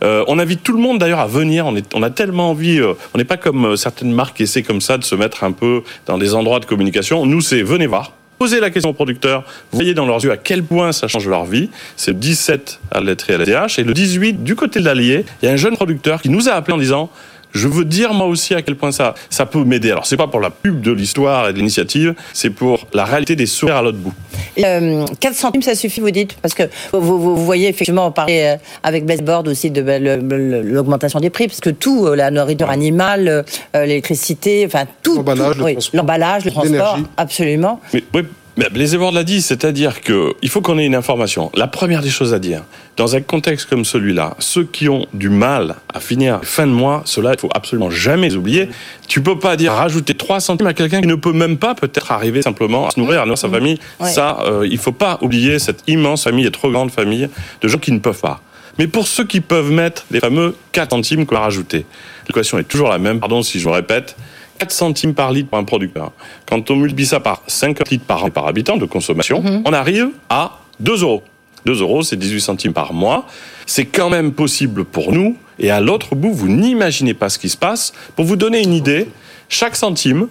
euh, on invite tout le monde d'ailleurs à venir. On, est, on a tellement envie. euh, on n'est pas comme euh, certaines marques qui essaient comme ça de se mettre un peu dans des endroits de communication. Nous, c'est venez voir. Posez la question aux producteurs. Voyez dans leurs yeux à quel point ça change leur vie. C'est le 17 à la laiterie à la DH. Et le 18, du côté de l'Allier, il y a un jeune producteur qui nous a appelé en disant je veux dire moi aussi à quel point ça, ça peut m'aider. Alors c'est pas pour la pub de l'histoire et de l'initiative, c'est pour la réalité des sourires à l'autre bout.
Euh, 4 centimes, ça suffit, vous dites? Parce que vous, vous- vous voyez effectivement, on parlait euh, avec Bestboard aussi de le- l'augmentation des prix, parce que tout, euh, la nourriture animale, euh, euh, l'électricité, enfin tout.
L'emballage,
tout,
le
oui,
transport,
l'emballage, le transport,
l'énergie.
absolument.
Mais, oui, mais les Évoires l'a dit, c'est-à-dire que il faut qu'on ait une information. La première des choses à dire, dans un contexte comme celui-là, ceux qui ont du mal à finir fin de mois, cela il faut absolument jamais oublier. Tu peux pas dire rajouter 3 centimes à quelqu'un qui ne peut même pas peut-être arriver simplement à se nourrir, à nourrir sa famille.
Ouais.
Ça, euh, il faut pas oublier cette immense famille et trop grande famille de gens qui ne peuvent pas. Mais pour ceux qui peuvent mettre les fameux 4 centimes qu'on a rajoutés, l'équation est toujours la même, pardon si je me répète, 4 centimes par litre pour un producteur. Quand on multiplie ça par 50 litres par an et par habitant de consommation, on arrive à 2 euros. 2 euros, c'est 18 centimes par mois. C'est quand même possible pour nous. Et à l'autre bout, vous n'imaginez pas ce qui se passe. Pour vous donner une idée, chaque centime,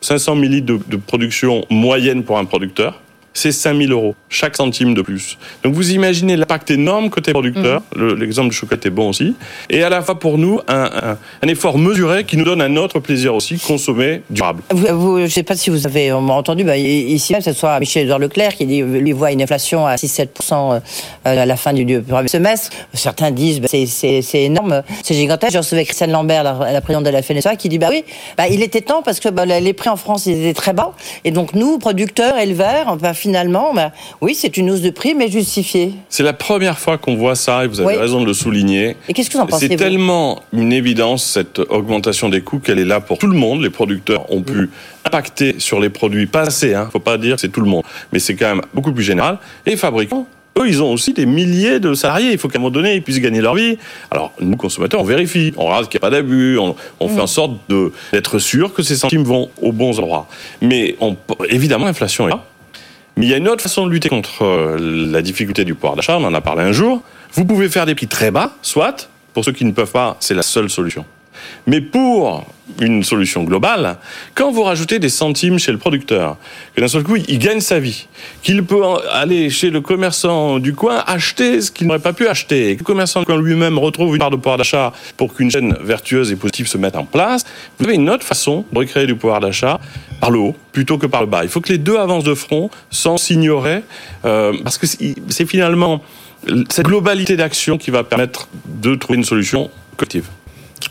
500 millilitres de, de production moyenne pour un producteur, c'est 5000 euros, chaque centime de plus. Donc vous imaginez l'impact énorme côté producteur, Le- l'exemple du chocolat est bon aussi, et à la fois pour nous, un, un- un effort mesuré qui nous donne un autre plaisir aussi, consommer durable.
Vous, vous- je ne sais pas si vous avez entendu, bah, ici même, que ce soit Michel-Edouard Leclerc qui dit, lui voit une inflation à 6-7% euh, à la fin du, du premier semestre. Certains disent bah, c'est- énorme, c'est gigantesque. Je recevais Christiane Lambert, la, la présidente de la FNSEA, qui dit bah oui, bah, il était temps parce que bah, les prix en France ils étaient très bas. Et donc nous, producteurs, éleveurs, bah, finalement, bah, oui, c'est une hausse de prix, mais justifiée.
C'est la première fois qu'on voit ça et vous avez
Oui.
raison de le souligner.
Et qu'est-ce que vous en pensez
C'est tellement une évidence, cette augmentation des coûts, qu'elle est là pour tout le monde. Les producteurs ont pu impacter sur les produits, pas assez, hein, faut pas dire que c'est tout le monde, mais c'est quand même beaucoup plus général. Et les fabricants, eux, ils ont aussi des milliers de salariés. Il faut qu'à un moment donné, ils puissent gagner leur vie. Alors, nous, consommateurs, on vérifie, on regarde qu'il n'y a pas d'abus, on, on fait en sorte d'être sûr que ces centimes vont aux bons endroits. Mais on, évidemment, l'inflation est là. Mais il y a une autre façon de lutter contre euh, la difficulté du pouvoir d'achat, on en a parlé un jour. Vous pouvez faire des prix très bas, soit, pour ceux qui ne peuvent pas, c'est la seule solution. Mais pour une solution globale, quand vous rajoutez des centimes chez le producteur, que d'un seul coup il gagne sa vie, qu'il peut aller chez le commerçant du coin acheter ce qu'il n'aurait pas pu acheter, et que le commerçant du coin lui-même retrouve une part de pouvoir d'achat pour qu'une chaîne vertueuse et positive se mette en place, vous avez une autre façon de recréer du pouvoir d'achat par le haut plutôt que par le bas. Il faut que les deux avancent de front sans s'ignorer, euh, parce que c'est finalement cette globalité d'action qui va permettre de trouver une solution collective.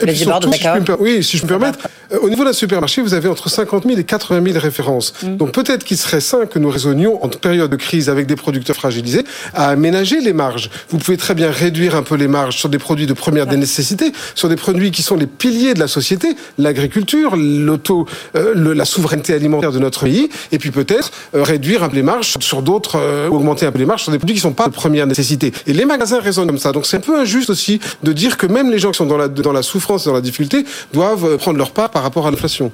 Et puis surtout, si je me oui, si je peux me permettre, au niveau d'un supermarché, vous avez entre 50 000 et 80 000 références.
Mm.
Donc peut-être qu'il serait sain que nous raisonnions en période de crise avec des producteurs fragilisés à aménager les marges. Vous pouvez très bien réduire un peu les marges sur des produits de première des nécessités, sur des produits qui sont les piliers de la société, l'agriculture, l'auto, euh, le- la souveraineté alimentaire de notre pays, et puis peut-être euh, réduire un peu les marges sur d'autres, euh, augmenter un peu les marges sur des produits qui sont pas de première nécessité. Et les magasins raisonnent comme ça. Donc c'est un peu injuste aussi de dire que même les gens qui sont dans la, dans la souffrance et dans la difficulté doivent euh, prendre leur part par rapport à l'inflation.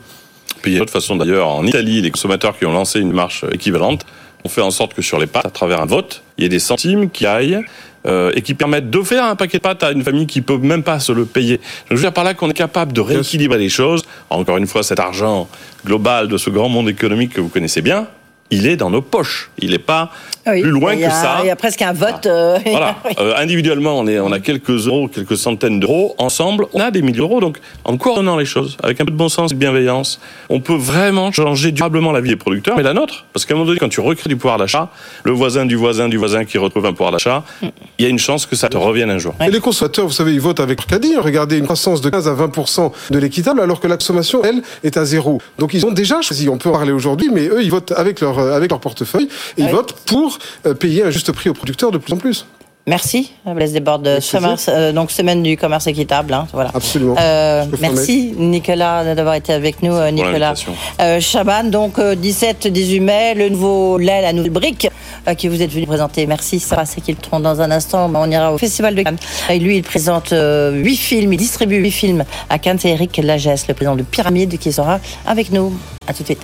Puis il y a d'ailleurs, en Italie, les consommateurs qui ont lancé une marche équivalente ont fait en sorte que sur les pâtes, à travers un vote, il y ait des centimes qui aillent euh, et qui permettent d'offrir un paquet de pâtes à une famille qui peut même pas se le payer. Donc, je veux dire par là qu'on est capable de rééquilibrer les choses. Encore une fois, cet argent global de ce grand monde économique que vous connaissez bien, il est dans nos poches. Il n'est pas
oui.
plus loin
a-
que ça.
Il y a presque un vote. euh,
Voilà. Euh, individuellement, on, est, on a quelques euros, quelques centaines d'euros. Ensemble, on a des milliers d'euros. Donc, en coordonnant les choses, avec un peu de bon sens et de bienveillance, on peut vraiment changer durablement la vie des producteurs, mais la nôtre. Parce qu'à un moment donné, quand tu recrées du pouvoir d'achat, le voisin du voisin du voisin qui retrouve un pouvoir d'achat, il y a une chance que ça te revienne un jour.
Et les consommateurs, vous savez, ils votent avec leur caddie. Regardez une croissance de 15 à 20% de l'équitable, alors que la consommation, elle, est à zéro. Donc ils ont déjà choisi. On peut en parler aujourd'hui, mais eux, ils votent avec leur, euh, avec leur portefeuille et ils votent pour euh, payer un juste prix aux producteurs de plus en plus.
Merci, Blaise Desbordes.
Merci.
Commerce, euh, donc semaine du commerce équitable. hein, voilà.
Absolument.
Euh, merci Nicolas d'avoir été avec nous, euh, Nicolas. Euh, Chaban, donc 17-18 mai, le nouveau lait, la nouvelle brique euh, que vous êtes venu présenter. Merci, ça c'est qu'il tourne dans un instant. On ira au Festival de Cannes. Et lui, il présente euh, huit films, il distribue huit films à Cannes. C'est Eric Lagesse, le président de Pyramide, qui sera avec nous. À tout de suite.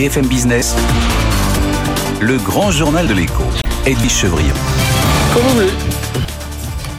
BFM Business, le grand journal de l'écho, Edwige Chevrillon.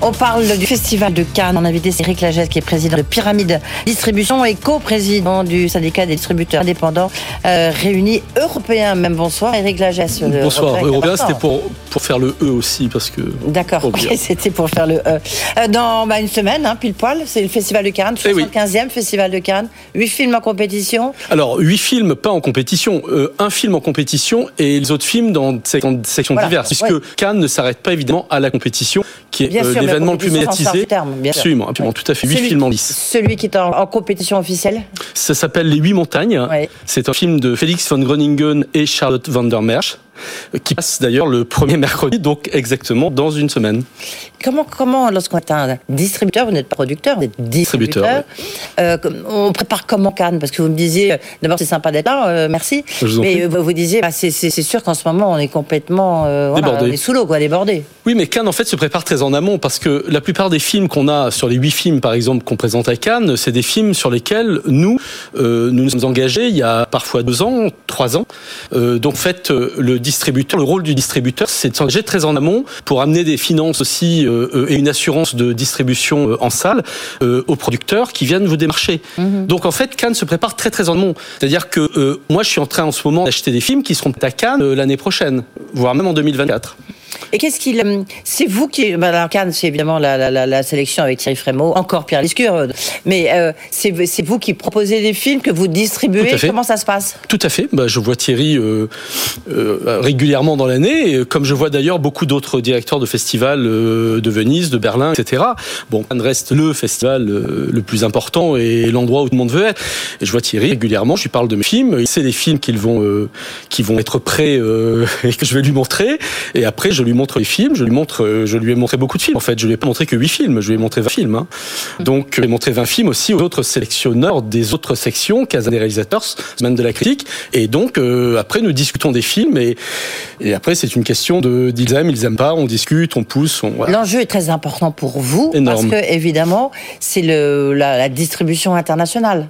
On parle du Festival de Cannes. On a invité Eric Lagesse, qui est président de Pyramide Distribution et co-président du syndicat des distributeurs indépendants euh, réunis européens. Même bonsoir, Eric Lagesse.
Bonsoir, Européen, c'était pour, pour faire le E aussi, parce que.
D'accord,
dire.
c'était pour faire le E. Euh, Dans bah, une semaine, hein, pile poil, c'est le Festival de Cannes,
Eh oui.
75e Festival de Cannes, 8 films en compétition.
Alors, huit films, pas en compétition, euh, un film en compétition et les autres films dans sections,
Voilà,
diverses, puisque
ouais.
Cannes ne s'arrête pas évidemment à la compétition, qui est
Bien
euh,
sûr,
l'événement le plus médiatisé.
terme, bien sûr.
absolument, tout à fait. Huit films en lice.
Celui qui est en, en compétition officielle.
Ça s'appelle Les Huit Montagnes. C'est un film de Félix von Groningen et Charlotte van der Merch, qui passe d'ailleurs le premier mercredi, donc exactement dans une semaine.
Comment, comment lorsqu'on est un distributeur, vous n'êtes pas producteur, vous êtes distributeur,
Distributeur,
euh, on prépare comment Cannes Parce que vous me disiez, euh, d'abord c'est sympa d'être là, euh, merci,
vous
mais vous vous disiez, bah, c'est sûr qu'en ce moment on est complètement voilà,
Débordé.
on est sous l'eau, quoi, débordé.
Oui, mais Cannes en fait se prépare très en amont parce que la plupart des films qu'on a sur les huit films par exemple qu'on présente à Cannes, c'est des films sur lesquels nous euh, nous nous sommes engagés il y a parfois deux ans, trois ans. Euh, donc en fait le distributeur, le rôle du distributeur, c'est de s'engager très en amont pour amener des finances aussi euh, euh, et une assurance de distribution euh, en salle euh, aux producteurs qui viennent vous démarcher. Donc en fait Cannes se prépare très très en amont. C'est-à-dire que euh, moi je suis en train en ce moment d'acheter des films qui seront à Cannes l'année prochaine, voire même en 2024.
Et qu'est-ce qu'il, euh, c'est vous qui, bah, alors Cannes, c'est évidemment la, la, la, la, sélection avec Thierry Frémaux, encore Pierre Lescure, mais euh, c'est vous qui proposez des films que vous distribuez. Comment ça se passe?
Tout à fait. Bah, je vois Thierry euh, euh, régulièrement dans l'année, comme je vois d'ailleurs beaucoup d'autres directeurs de festivals euh, de Venise, de Berlin, etc. Bon, Cannes reste le festival euh, le plus important et l'endroit où tout le monde veut être. Et je vois Thierry régulièrement. Je lui parle de mes films. C'est les films qu'ils vont, euh, qui vont être prêts et que je vais lui montrer. Et après, je lui montre les films. Je lui montre, je lui ai montré beaucoup de films. En fait, je lui ai pas montré que 8 films. Je lui ai montré 20 films. Hein. Donc, j'ai montré 20 films aussi aux autres sélectionneurs des autres sections, Casa des réalisateurs, semaine de la critique. Et donc, euh, après, nous discutons des films. Et, et après, c'est une question de d'ils aiment, ils aiment pas. On discute, on pousse.
Voilà. L'enjeu est très important pour vous
Énorme.
parce que évidemment, c'est la, la distribution internationale.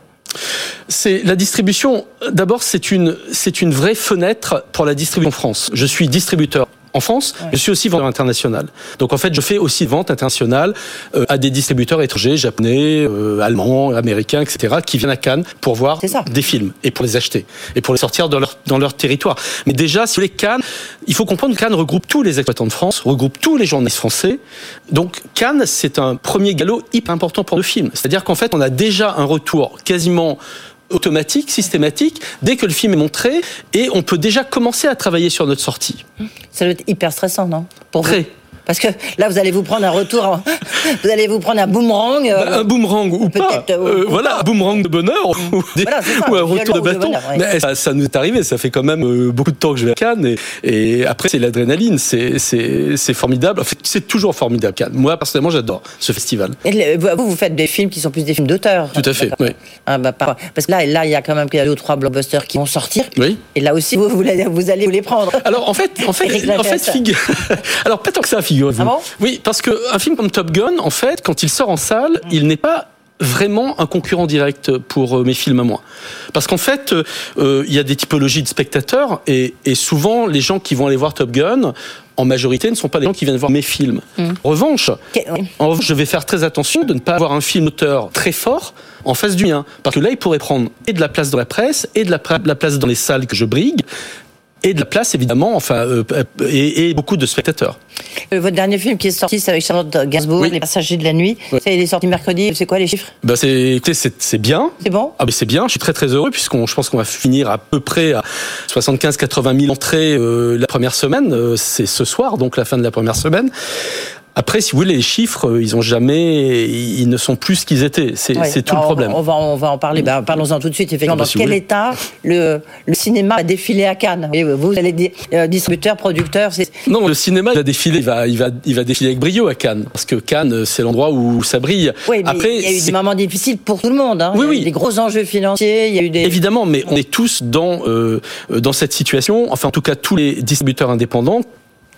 C'est la distribution. D'abord, c'est une c'est une vraie fenêtre pour la distribution en France. Je suis distributeur en France, ouais. je suis aussi vendeur international. Donc en fait, je fais aussi vente internationale euh, à des distributeurs étrangers, japonais, euh, allemands, américains, etc., qui viennent à Cannes pour voir des films et pour les acheter et pour les sortir dans leur dans leur territoire. Mais déjà, si voulez Cannes, il faut comprendre que Cannes regroupe tous les exploitants de France, regroupe tous les journalistes français. Donc Cannes, c'est un premier galop hyper important pour le film. C'est-à-dire qu'en fait, on a déjà un retour quasiment automatique, systématique, dès que le film est montré, et on peut déjà commencer à travailler sur notre sortie.
Ça doit être hyper stressant, non?
Pour Très.
Vous? Parce que là, vous allez vous prendre un retour, en... vous allez vous prendre un boomerang.
Euh... Bah, un boomerang ou pas. Euh, voilà, un boomerang de bonheur ou, des...
voilà, ça,
ou un retour de bâton. De bonheur, ça, ça, nous est arrivé, ça fait quand même euh, beaucoup de temps que je vais à Cannes. Et, et après, c'est l'adrénaline, c'est formidable. En fait, c'est toujours formidable, Cannes. Moi, personnellement, j'adore ce festival.
Et vous, vous faites des films qui sont plus des films d'auteur.
Tout à fait, oui.
Ah, bah, parce que là, là, il y a quand même deux ou trois blockbusters qui vont sortir.
Oui.
Et là aussi, vous, vous allez vous les prendre.
Alors, en fait, en fait, en fait, figure... Alors, pas tant que ça, figurez-vous.
Ah bon?
Oui, parce qu'un film comme Top Gun, en fait, quand il sort en salle, mmh. il n'est pas vraiment un concurrent direct pour euh, mes films à moi. Parce qu'en fait, euh, il y a des typologies de spectateurs et, et, souvent les gens qui vont aller voir Top Gun, en majorité, ne sont pas des gens qui viennent voir mes films.
Mmh.
En revanche,
okay, oui.
en revanche, je vais faire très attention de ne pas avoir un film auteur très fort en face du mien. Parce que là, il pourrait prendre et de la place dans la presse et de la, de la place dans les salles que je brigue et de la place évidemment, enfin, euh, et, et, beaucoup de spectateurs.
Euh, votre dernier film qui est sorti, c'est avec Charlotte Gainsbourg, oui. Les Passagers de la nuit. Oui. Il est sorti mercredi. C'est quoi les chiffres?
Bah c'est, c'est bien.
C'est bon?
Ah, mais c'est bien. Je suis très très heureux puisqu'on, je pense qu'on va finir à peu près à 75-80 000 entrées euh, la première semaine. Euh, c'est ce soir, donc la fin de la première semaine. Après, si vous voulez, les chiffres, ils ont jamais, ils ne sont plus ce qu'ils étaient. C'est tout le problème.
On va, on va en parler. Ben, Parlons-en tout de suite. Effectivement, dans
si
quel état le, le cinéma a défilé à Cannes Et Vous allez dire euh, distributeur, producteur.
Non, le cinéma il va défiler, il va, il va, il va défiler avec brio à Cannes, parce que Cannes, c'est l'endroit où ça brille.
Oui, mais
Après,
il y a eu des moments difficiles pour tout le monde. Hein.
Oui,
il y a
oui.
eu des gros enjeux financiers. Il y a eu des.
Évidemment, mais on est tous dans euh, dans cette situation. Enfin, en tout cas, tous les distributeurs indépendants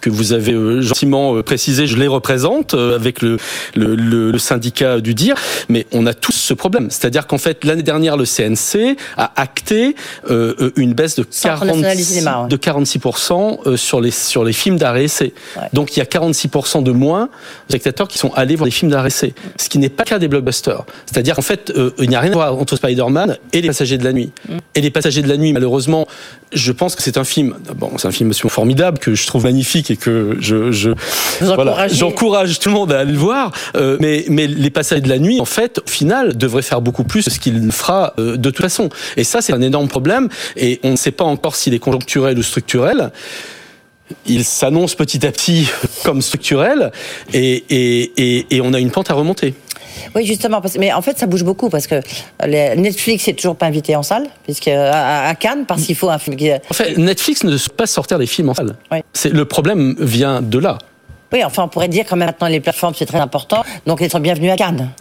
que vous avez euh, gentiment précisé, je les représente euh, avec le, le, le, le, syndicat du DIR, mais on a tous ce problème. C'est-à-dire qu'en fait, l'année dernière, le CNC a acté euh, une baisse de, 40,
cinéma, ouais.
de 46% sur les, sur les films d'arrêt essai.
Ouais.
Donc il y a 46% de moins de spectateurs qui sont allés voir des films d'arrêt essai, ce qui n'est pas le cas des blockbusters. C'est-à-dire qu'en fait, il n'y a rien à voir entre Spider-Man et Les Passagers de la Nuit.
Mm.
Et Les Passagers de la Nuit, malheureusement, je pense que c'est un film, bon, c'est un film formidable, que je trouve magnifique et que je, je voilà, j'encourage tout le monde à aller le voir. Euh, mais, mais les passages de la nuit, en fait, au final, devraient faire beaucoup plus que ce qu'il fera euh, de toute façon. Et ça, c'est un énorme problème. Et on ne sait pas encore s'il est conjoncturel ou structurel. Il s'annonce petit à petit comme structurel et, et, et, et on a une pente à remonter.
Oui, justement, parce, mais en fait, ça bouge beaucoup parce que les, Netflix n'est toujours pas invité en salle, puisque à, à Cannes, parce qu'il faut un film qui.
En fait, Netflix ne peut pas sortir des films en salle.
Oui.
C'est le problème vient de là.
Oui, enfin, on pourrait dire quand même maintenant les plateformes c'est très important, donc ils sont bienvenus à Cannes.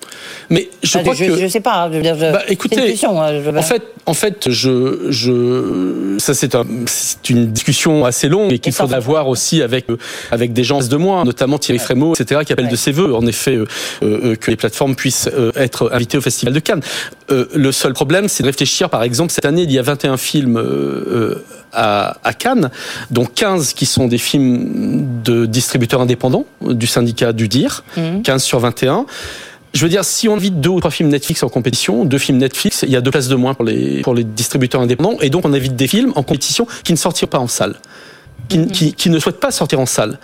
Mais je crois
je,
que
je sais pas. Je, je,
bah, écoutez,
je...
en fait, en fait, je, je, ça c'est un, c'est une discussion assez longue et qu'il faudra avoir aussi avec avec des gens de moi, notamment Thierry ouais. Frémaux, etc., qui appellent ouais. de ses voeux, en effet, euh, euh, que les plateformes puissent euh, être invitées au Festival de Cannes. Euh, le seul problème, c'est de réfléchir, par exemple, cette année, il y a 21 films euh, à, à, Cannes, dont 15 qui sont des films de distributeurs indépendants du syndicat du DIR, mmh. 15 sur 21. Je veux dire, si on invite deux ou trois films Netflix en compétition, deux films Netflix, il y a deux places de moins pour les, pour les distributeurs indépendants, et donc on invite des films en compétition qui ne sortiront pas en salle, qui, mmh. qui, qui ne souhaitent pas sortir en salle.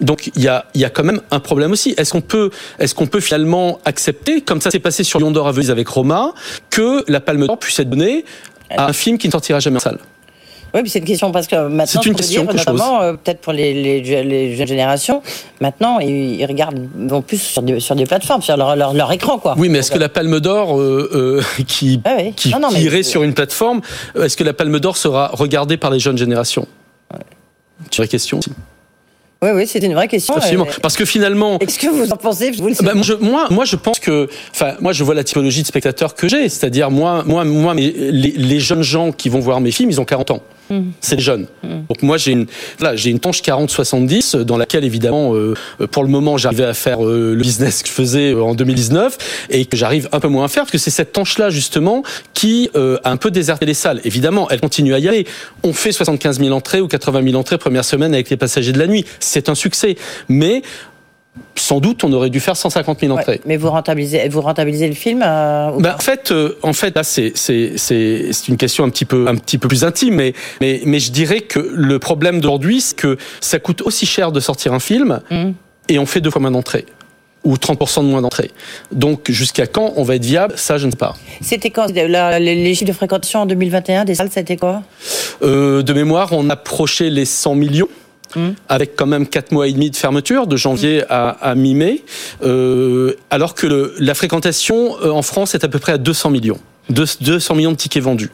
Donc il y a, y a quand même un problème aussi. Est-ce qu'on peut, est-ce qu'on peut finalement accepter, comme ça s'est passé sur Lion d'Or à Venise avec Roma, que la Palme d'Or puisse être donnée à un film qui ne sortira jamais en salle?
Oui, mais c'est une question parce que maintenant,
une question
dire, notamment euh, peut-être pour les, les, les jeunes générations, maintenant ils, ils regardent vont plus sur des, sur des plateformes, sur leur, leur, leur écran, quoi.
Oui, mais est-ce que la Palme d'Or euh, euh, qui,
Ah oui.
qui,
Non, non,
qui
mais-
irait sur une plateforme, est-ce que la Palme d'Or sera regardée par les jeunes générations? C'est une vraie question.
Oui, oui, c'est une vraie question.
Absolument.
Euh,
Parce que finalement,
Est-ce que vous en pensez vous
Bah, moi, je, moi, moi, je pense que, enfin, moi, je vois la typologie de spectateurs que j'ai, c'est-à-dire moi, moi, moi, les, les jeunes gens qui vont voir mes films, ils ont 40 ans. C'est les jeunes. Donc moi, j'ai une, voilà, j'ai une tranche 40-70 dans laquelle évidemment, euh, pour le moment, j'arrivais à faire euh, le business que je faisais euh, en 2019 et que j'arrive un peu moins à faire parce que c'est cette tranche-là justement qui euh, a un peu déserté les salles. Évidemment, elle continue à y aller. On fait 75 000 entrées ou 80 000 entrées première semaine avec les passagers de la nuit. C'est un succès, mais sans doute, on aurait dû faire 150 000
Ouais,
entrées.
mais vous rentabilisez, vous rentabilisez le film euh, ou
Ben,
pas
en fait, euh, en fait, là, c'est c'est c'est c'est une question un petit peu un petit peu plus intime, mais mais mais je dirais que le problème d'aujourd'hui, c'est que ça coûte aussi cher de sortir un film
Mhm.
et on fait deux fois moins d'entrées ou 30% de moins d'entrées. Donc jusqu'à quand on va être viable? Ça, je ne sais pas.
C'était quand? La- les, les chiffres de fréquentation en 2021 des salles, c'était quoi?
Euh, de mémoire, on approchait les 100 millions.
Mhm.
Avec quand même quatre mois et demi de fermeture, de janvier à, à mi-mai, euh, alors que le- la fréquentation euh, en France est à peu près à 200 millions. Deux- 200 millions de tickets vendus.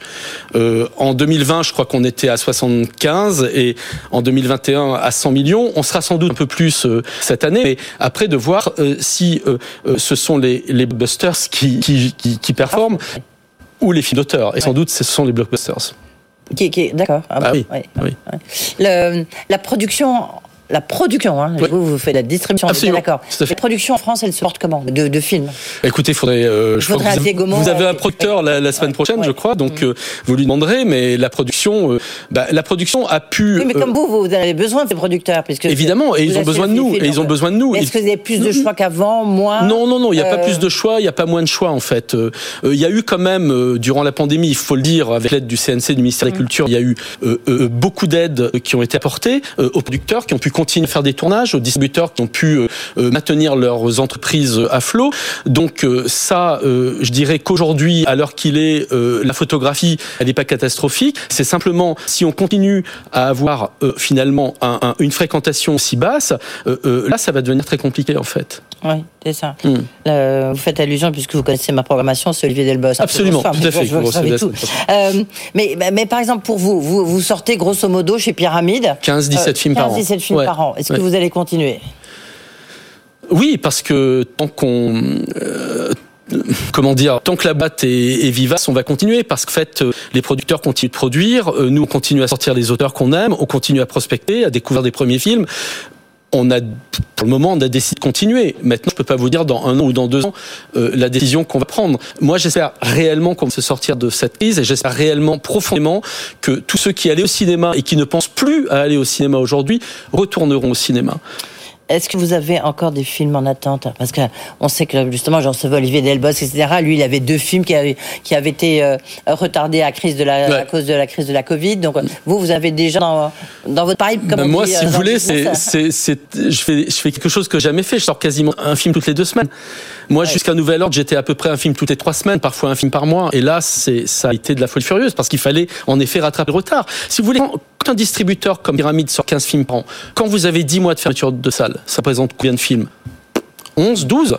Euh, en 2020, je crois qu'on était à 75 et en 2021 à 100 millions. On sera sans doute un peu plus euh, cette année, mais après de voir euh, si ce sont les, les blockbusters qui, qui, qui, qui performent ou les films d'auteur. Et sans doute, ce sont les blockbusters.
Qui, qui, D'accord. Ah,
Ah
bon,
oui,
ouais,
oui.
Le- la production. La production, hein, vous, vous faites la distribution, d'accord.
tout à fait.
La production en France, elle se comment de, de films
Écoutez, il faudrait. euh, je
faudrait
vous,
Diego
vous avez un producteur la, la semaine
ouais,
prochaine,
ouais.
je crois, donc euh, vous lui demanderez. Mais la production, euh, bah, la production a pu.
Oui, mais
euh,
comme vous, vous avez besoin de ces producteurs. Puisque
Évidemment, et ils ont besoin de nous, et ils ont besoin de nous.
Est-ce que vous avez plus de choix qu'avant, moins
Non, non, non, il n'y a pas plus de choix, il n'y a pas moins de choix en fait. Il y a eu quand même, durant la pandémie, il faut le dire, avec l'aide du CNC, du ministère de la Culture, il y a eu beaucoup d'aides qui ont été apportées aux producteurs qui ont pu continuer à faire des tournages, aux distributeurs qui ont pu euh, euh, maintenir leurs entreprises à flot. Donc euh, ça, je dirais qu'aujourd'hui, à l'heure qu'il est, la photographie, elle n'est pas catastrophique. C'est simplement, si on continue à avoir finalement un- un- une fréquentation si basse, là, ça va devenir très compliqué en fait.
Oui, c'est ça.
Hmm.
Euh, vous faites allusion, puisque vous connaissez ma programmation, c'est Olivier Delbos.
Absolument, tout à fait.
que Euh, mais, mais par exemple, pour vous, vous, vous sortez grosso modo chez Pyramide
15-17 films par an.
15-17 films
Ouais.
par an. Est-ce
Ouais.
que vous allez continuer?
Oui, parce que tant qu'on euh, comment dire, tant que la boîte est, est vivace, on va continuer parce fait, euh, les producteurs continuent de produire, euh, nous on continue à sortir les auteurs qu'on aime, on continue à prospecter, à découvrir des premiers films. On a, pour le moment, on a décidé de continuer. Maintenant, je peux pas vous dire dans un an ou dans deux ans euh, la décision qu'on va prendre. Moi, j'espère réellement qu'on va se sortir de cette crise et j'espère réellement profondément que tous ceux qui allaient au cinéma et qui ne pensent plus à aller au cinéma aujourd'hui retourneront au cinéma.
Est-ce que vous avez encore des films en attente Parce que on sait que justement, j'en recevais Olivier Delbos, etc. Lui, il avait deux films qui avaient, qui avaient été euh, retardés à, crise de la,
Ouais.
à cause de la crise de la Covid. Donc, vous, vous avez déjà dans, dans votre pipe, comme
Ben moi,
dit,
si
euh,
vous voulez, c'est, je fais, je fais quelque chose que j'ai jamais fait. Je sors quasiment un film toutes les deux semaines. Moi, jusqu'à nouvel ordre, j'étais à peu près un film toutes les trois semaines, parfois un film par mois. Et là, c'est, ça a été de la folie furieuse parce qu'il fallait, en effet, rattraper le retard. Si vous voulez, quand quand un distributeur comme Pyramide sort 15 films par an, quand vous avez 10 mois de fermeture de salle, ça représente combien de films 11, 12.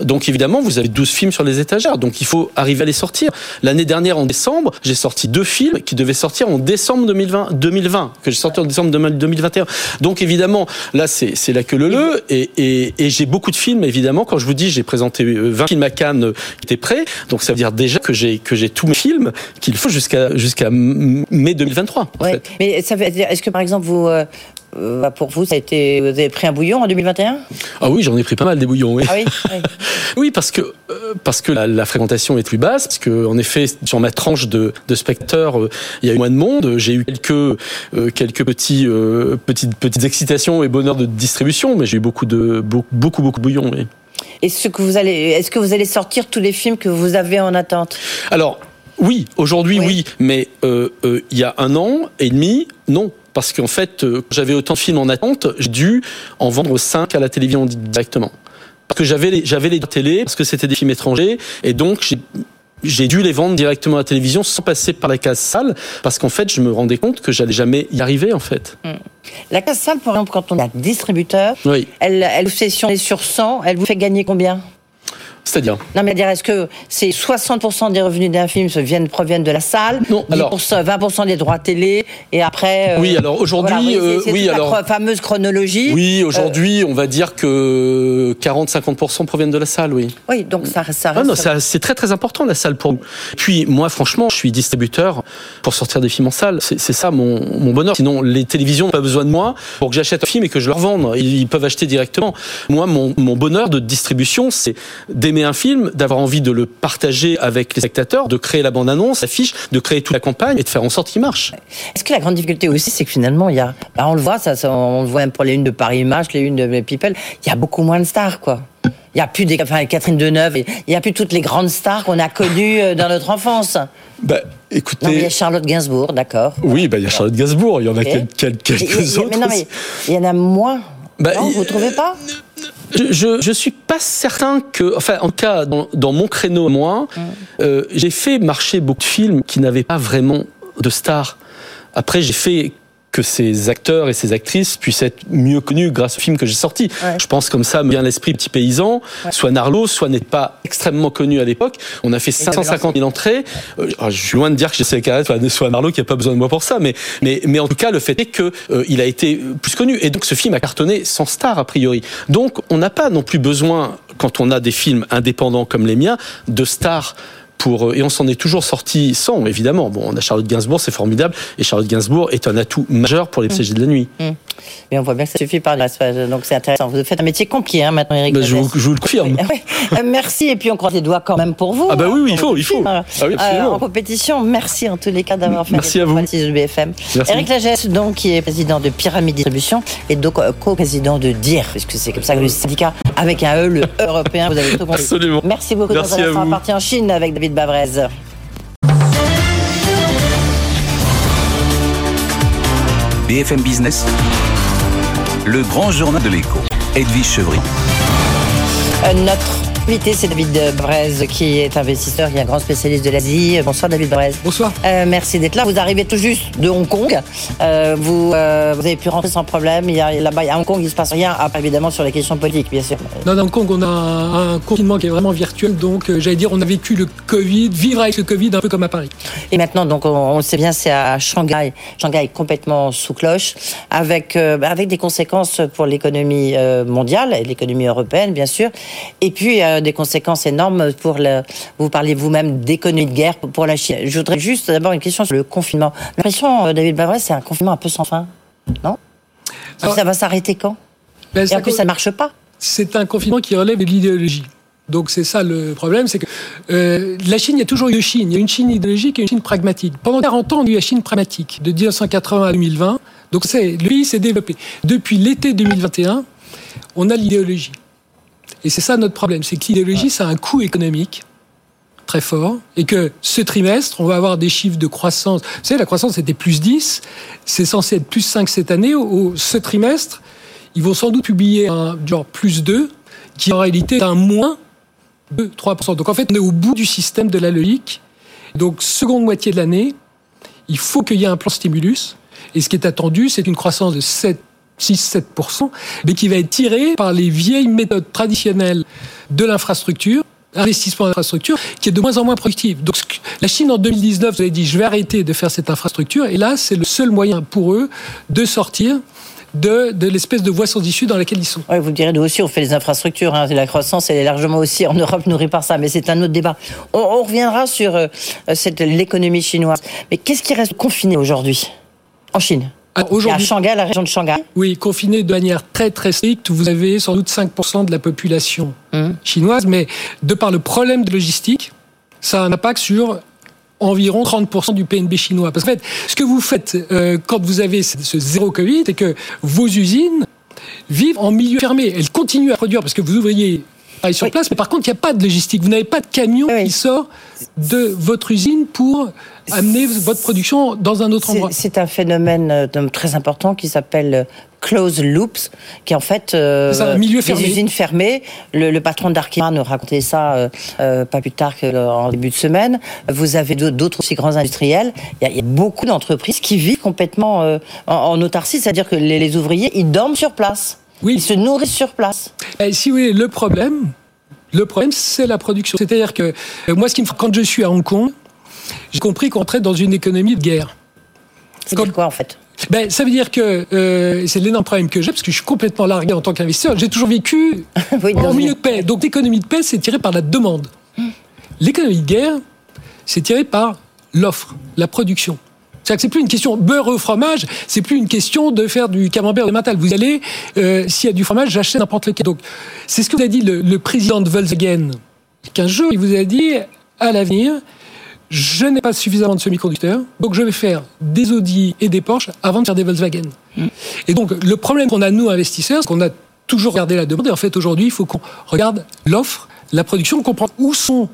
Donc évidemment, vous avez 12 films sur les étagères. Donc il faut arriver à les sortir. L'année dernière, en décembre, j'ai sorti deux films qui devaient sortir en décembre 2020, 2020 que j'ai sorti en décembre 2021. Donc évidemment, là, c'est la queue le le. Et, et, et j'ai beaucoup de films, évidemment. Quand je vous dis, j'ai présenté euh, 20 films à Cannes euh, qui étaient prêts. Donc ça veut dire déjà que j'ai tous mes films qu'il faut jusqu'à mai 2023. En
Ouais.
fait.
Mais ça veut dire, est-ce que par exemple, vous, euh, euh, pour vous, ça a été, vous avez pris un bouillon en 2021
Ah oui, j'en ai pris pas mal des bouillons. Oui.
Ah oui, oui.
Oui, parce que euh, parce que la, la fréquentation est plus basse, parce que en effet sur ma tranche de, de spectateurs, euh, il y a eu moins de monde. J'ai eu quelques euh, quelques petits petites petites excitations et bonheurs de distribution, mais j'ai eu beaucoup de beaucoup beaucoup beaucoup de bouillons. Oui.
Est-ce que vous allez, est-ce que vous allez sortir tous les films que vous avez en attente?
Alors oui, aujourd'hui
Oui.
oui, mais il y a un an et demi, non. Parce qu'en fait, euh, j'avais autant de films en attente, j'ai dû en vendre 5 à la télévision directement. Parce que j'avais les, j'avais les télé, parce que c'était des films étrangers, et donc j'ai j'ai dû les vendre directement à la télévision sans passer par la case salle parce qu'en fait je me rendais compte que j'allais jamais y arriver en fait.
Hmm. La case salle par exemple quand on a distributeur,
Oui.
elle, elle vous fait sur 100, elle vous fait gagner combien?
C'est-à-dire
Non mais dire est-ce que c'est 60% des revenus d'un film viennent proviennent de la salle,
Non, alors-
10%, 20% des droits télé et après euh,
Oui, alors aujourd'hui,
voilà,
euh, oui,
la
alors-
chro- fameuse chronologie.
Oui, aujourd'hui, on va dire que 40-50% proviennent de la salle, oui.
Oui, donc ça, ça
Ah
reste
non, ça- c'est très très important la salle pour nous. Puis moi, franchement, je suis distributeur pour sortir des films en salle. C'est c'est ça mon, mon bonheur. Sinon, les télévisions n'ont pas besoin de moi pour que j'achète un film et que je leur vende. Ils, ils peuvent acheter directement. Moi, mon, mon bonheur de distribution, c'est d'aimer un film, d'avoir envie de le partager avec les spectateurs, de créer la bande-annonce, l'affiche, de créer toute la campagne et de faire en sorte qu'il marche.
Est-ce que la grande difficulté aussi, c'est que finalement, il y a, bah, on le voit, ça, ça, on le voit même pour les unes de Paris Image, les unes de People, il y a beaucoup moins de stars, quoi. Il y a plus des, enfin, Catherine Deneuve, il y a plus toutes les grandes stars qu'on a connues euh, dans notre enfance.
Bah,
Non, mais il y
écoutez.
a Charlotte Gainsbourg, d'accord.
Oui, bah, il y a Charlotte Gainsbourg, il y en a quelques
et-
autres.
Mais non, mais il y en a moins.
Bah,
non, vous trouvez pas?
Je, je, suis pas certain que, enfin, en tout cas, dans, dans mon créneau, moi, euh, j'ai fait marcher beaucoup de films qui n'avaient pas vraiment de stars. Après, j'ai fait que ces acteurs et ces actrices puissent être mieux connus grâce aux films que j'ai.
Ouais.
Je pense comme ça, me vient l'esprit Petit Paysan, soit Narlo, soit n'est pas extrêmement connu à l'époque. On a fait
Et t'avais
550 000 entrées. Euh, alors, je suis loin de dire que j'essaie carré, soit, soit Narlo qui a pas besoin de moi pour ça, mais, mais, mais en tout cas, le fait est que euh, il a été plus connu. Et donc, ce film a cartonné sans star, a priori. Donc, on n'a pas non plus besoin, quand on a des films indépendants comme les miens, de stars. Pour, euh, et on s'en est toujours sorti sans, évidemment. Bon, on a Charlotte Gainsbourg, c'est formidable. Et Charlotte Gainsbourg est un atout majeur pour les
Mm.
CG de la nuit.
Mais on voit bien que ça suffit pas. là, c'est- Donc c'est intéressant. Vous faites un métier compliqué hein, maintenant, Eric.
Ben, je, vous,
Lagesse.
je vous le confirme.
Oui. Euh, Merci et puis on croise les doigts quand même pour vous.
Ah bah oui, oui, il
pour
faut, il faut. Ah oui,
euh,
absolument.
en compétition, merci en tous les cas d'avoir fait
Merci à vous.
de BFM.
Merci.
Eric Lagesse, donc, qui est président de Pyramide Distribution et donc euh, co-président de DIR, puisque c'est comme ça que le syndicat, avec un E, le E européen, vous avez tout compris.
Absolument.
Merci beaucoup
Merci
de
à vous.
parti en Chine avec David Bavrez.
BFM Business, le grand journal de l'écho. Edwige Chevry.
Euh, invité, c'est David Bavrez, qui est investisseur et un grand spécialiste de l'Asie. Bonsoir David Bavrez.
Bonsoir.
Euh, merci d'être là. Vous arrivez tout juste de Hong Kong. Euh, vous, euh, vous avez pu rentrer sans problème. Là-bas, à Hong Kong, il se passe rien, à part évidemment sur les questions politiques, bien sûr.
Non, dans Hong Kong, on a un, un confinement qui est vraiment virtuel, donc j'allais dire, on a vécu le Covid, vivre avec le Covid un peu comme à Paris.
Et maintenant, donc, on, on le sait bien, c'est à Shanghai. Shanghai est complètement sous cloche, avec bah, avec des conséquences pour l'économie mondiale et l'économie européenne, bien sûr, et puis euh, des conséquences énormes pour le. Vous parlez vous-même d'économie de guerre pour- la Chine. Je voudrais juste d'abord une question sur le confinement. L'impression, euh, David Bavray, c'est un confinement un peu sans fin, non?
Alors-
Ça va s'arrêter quand?
Ben,
Et
ça
en plus, ça marche pas.
c'est un confinement qui relève de l'idéologie. Donc c'est ça le problème, c'est que euh, la Chine, il y a toujours eu deux Chines. Il y a une Chine idéologique et une Chine pragmatique. Pendant 40 ans, on a eu la Chine pragmatique, de 1980 à 2020. Donc c'est, le pays s'est développé. Depuis l'été 2021, on a l'idéologie. Et c'est ça notre problème, c'est que l'idéologie, ça a un coût économique très fort, et que ce trimestre, on va avoir des chiffres de croissance. Vous savez, la croissance était plus 10, c'est censé être plus 5 cette année. Au, ce trimestre, ils vont sans doute publier un genre plus 2, qui en réalité est un moins 2, 3%. Donc en fait, on est au bout du système de la logique. Donc, seconde moitié de l'année, il faut qu'il y ait un plan stimulus. Et ce qui est attendu, c'est une croissance de 7, 6-7%, mais qui va être tirée par les vieilles méthodes traditionnelles de l'infrastructure, investissement en infrastructure, qui est de moins en moins productive. Donc, la Chine, en 2019, vous avez dit, je vais arrêter de faire cette infrastructure. Et là, c'est le seul moyen pour eux de sortir de, l'espèce de voie sans issue dans laquelle ils sont.
Oui, vous direz, nous aussi, on fait les infrastructures. Hein. La croissance, elle est largement aussi en Europe nourrie par ça. Mais c'est un autre débat. On, reviendra sur euh, l'économie chinoise. Mais qu'est-ce qui reste confiné aujourd'hui en Chine?
Alors,
Et À
Aujourd'hui,
Shanghai, la région de Shanghai.
Oui, confiné de manière très très stricte, vous avez sans doute 5% de la population
Hum.
chinoise, mais de par le problème de logistique, ça a un impact sur environ 30% du PNB chinois. Parce qu'en fait, ce que vous faites euh, quand vous avez ce, zéro Covid, c'est que vos usines vivent en milieu fermé. Elles continuent à produire parce que vos ouvriers travaillent sur
Oui.
place, mais par contre, il n'y a pas de logistique. Vous n'avez pas de camion
Oui.
qui sort de votre usine pour amener votre production dans un autre endroit.
C'est un phénomène euh, très important qui s'appelle euh, close loops, qui est en fait euh,
un milieu
des
fermé.
usines fermées. Le, le patron d'Arkema nous racontait ça euh, euh, pas plus tard qu'en début de semaine. Vous avez d'autres- aussi grands industriels. Il y a, il y a beaucoup d'entreprises qui vivent complètement en, en autarcie, c'est-à-dire que les, les ouvriers, ils dorment sur place.
Oui.
Ils se nourrissent sur place.
Eh, si vous voulez, le problème, le problème, c'est la production. C'est-à-dire que euh, moi, ce qui me, quand je suis à Hong Kong, j'ai compris qu'on entrait dans une économie de guerre.
C'est quoi en fait?
Ben, ça veut dire que euh, c'est l'énorme problème que j'ai, parce que je suis complètement largué en tant qu'investisseur. J'ai toujours vécu
Oui,
en
une-
milieu de paix. Donc l'économie de paix, c'est tiré par la demande. L'économie de guerre, c'est tiré par l'offre, la production. C'est-à-dire que c'est plus une question beurre au fromage, c'est plus une question de faire du camembert mental. Vous allez, euh, s'il y a du fromage, j'achète n'importe lequel. Donc, c'est ce que vous a dit le, le président de Volkswagen. Qu'un jour, il vous a dit, à l'avenir, je n'ai pas suffisamment de semi-conducteurs, donc je vais faire des Audi et des Porsche avant de faire des Volkswagen. Et donc, le problème qu'on a, nous, investisseurs, c'est qu'on a toujours regardé la demande, et en fait, aujourd'hui, il faut qu'on regarde l'offre, la production, comprendre où sont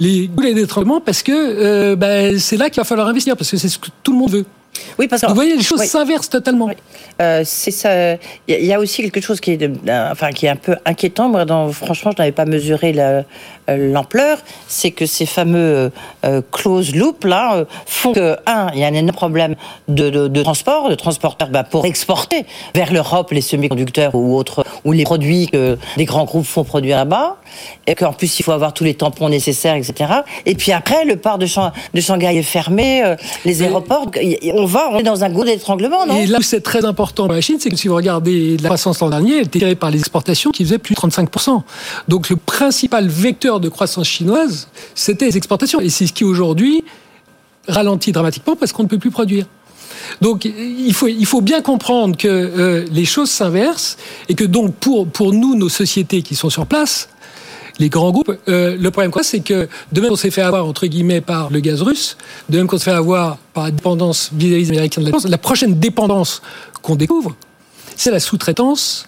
les goulets d'étranglement, parce que euh, ben, c'est là qu'il va falloir investir, parce que c'est ce que tout le monde veut.
Oui, parce que
Vous voyez, les choses
Oui.
s'inversent totalement.
Euh, c'est ça. Il y, a- il y a aussi quelque chose qui est, de- enfin, qui est un peu inquiétant. Moi, dans, franchement, je n'avais pas mesuré la- euh, l'ampleur. C'est que ces fameux euh, euh, close loop là euh, font que un, il y a un énorme problème de, de, de transport, de transporteurs bah, pour exporter vers l'Europe les semi-conducteurs ou autres ou les produits que des grands groupes font produire là-bas, et qu'en plus il faut avoir tous les tampons nécessaires, etc. Et puis après, le port de, Shang- de Shanghai est fermé, euh, les aéroports, on va, on est dans un goût d'étranglement,
Et là où c'est très important pour la Chine, c'est que si vous regardez la croissance l'an dernier, elle était tirée par les exportations qui faisaient plus de 35%. Donc le principal vecteur de croissance chinoise, c'était les exportations. Et c'est ce qui aujourd'hui ralentit dramatiquement parce qu'on ne peut plus produire. Donc il faut, il faut bien comprendre que euh, les choses s'inversent et que donc pour, pour nous, nos sociétés qui sont sur place, les grands groupes, euh, le problème quoi, c'est que de même qu'on s'est fait avoir entre guillemets par le gaz russe, de même qu'on se fait avoir par la dépendance vis-à-vis des Américains de la défense, la prochaine dépendance qu'on découvre, c'est la sous-traitance.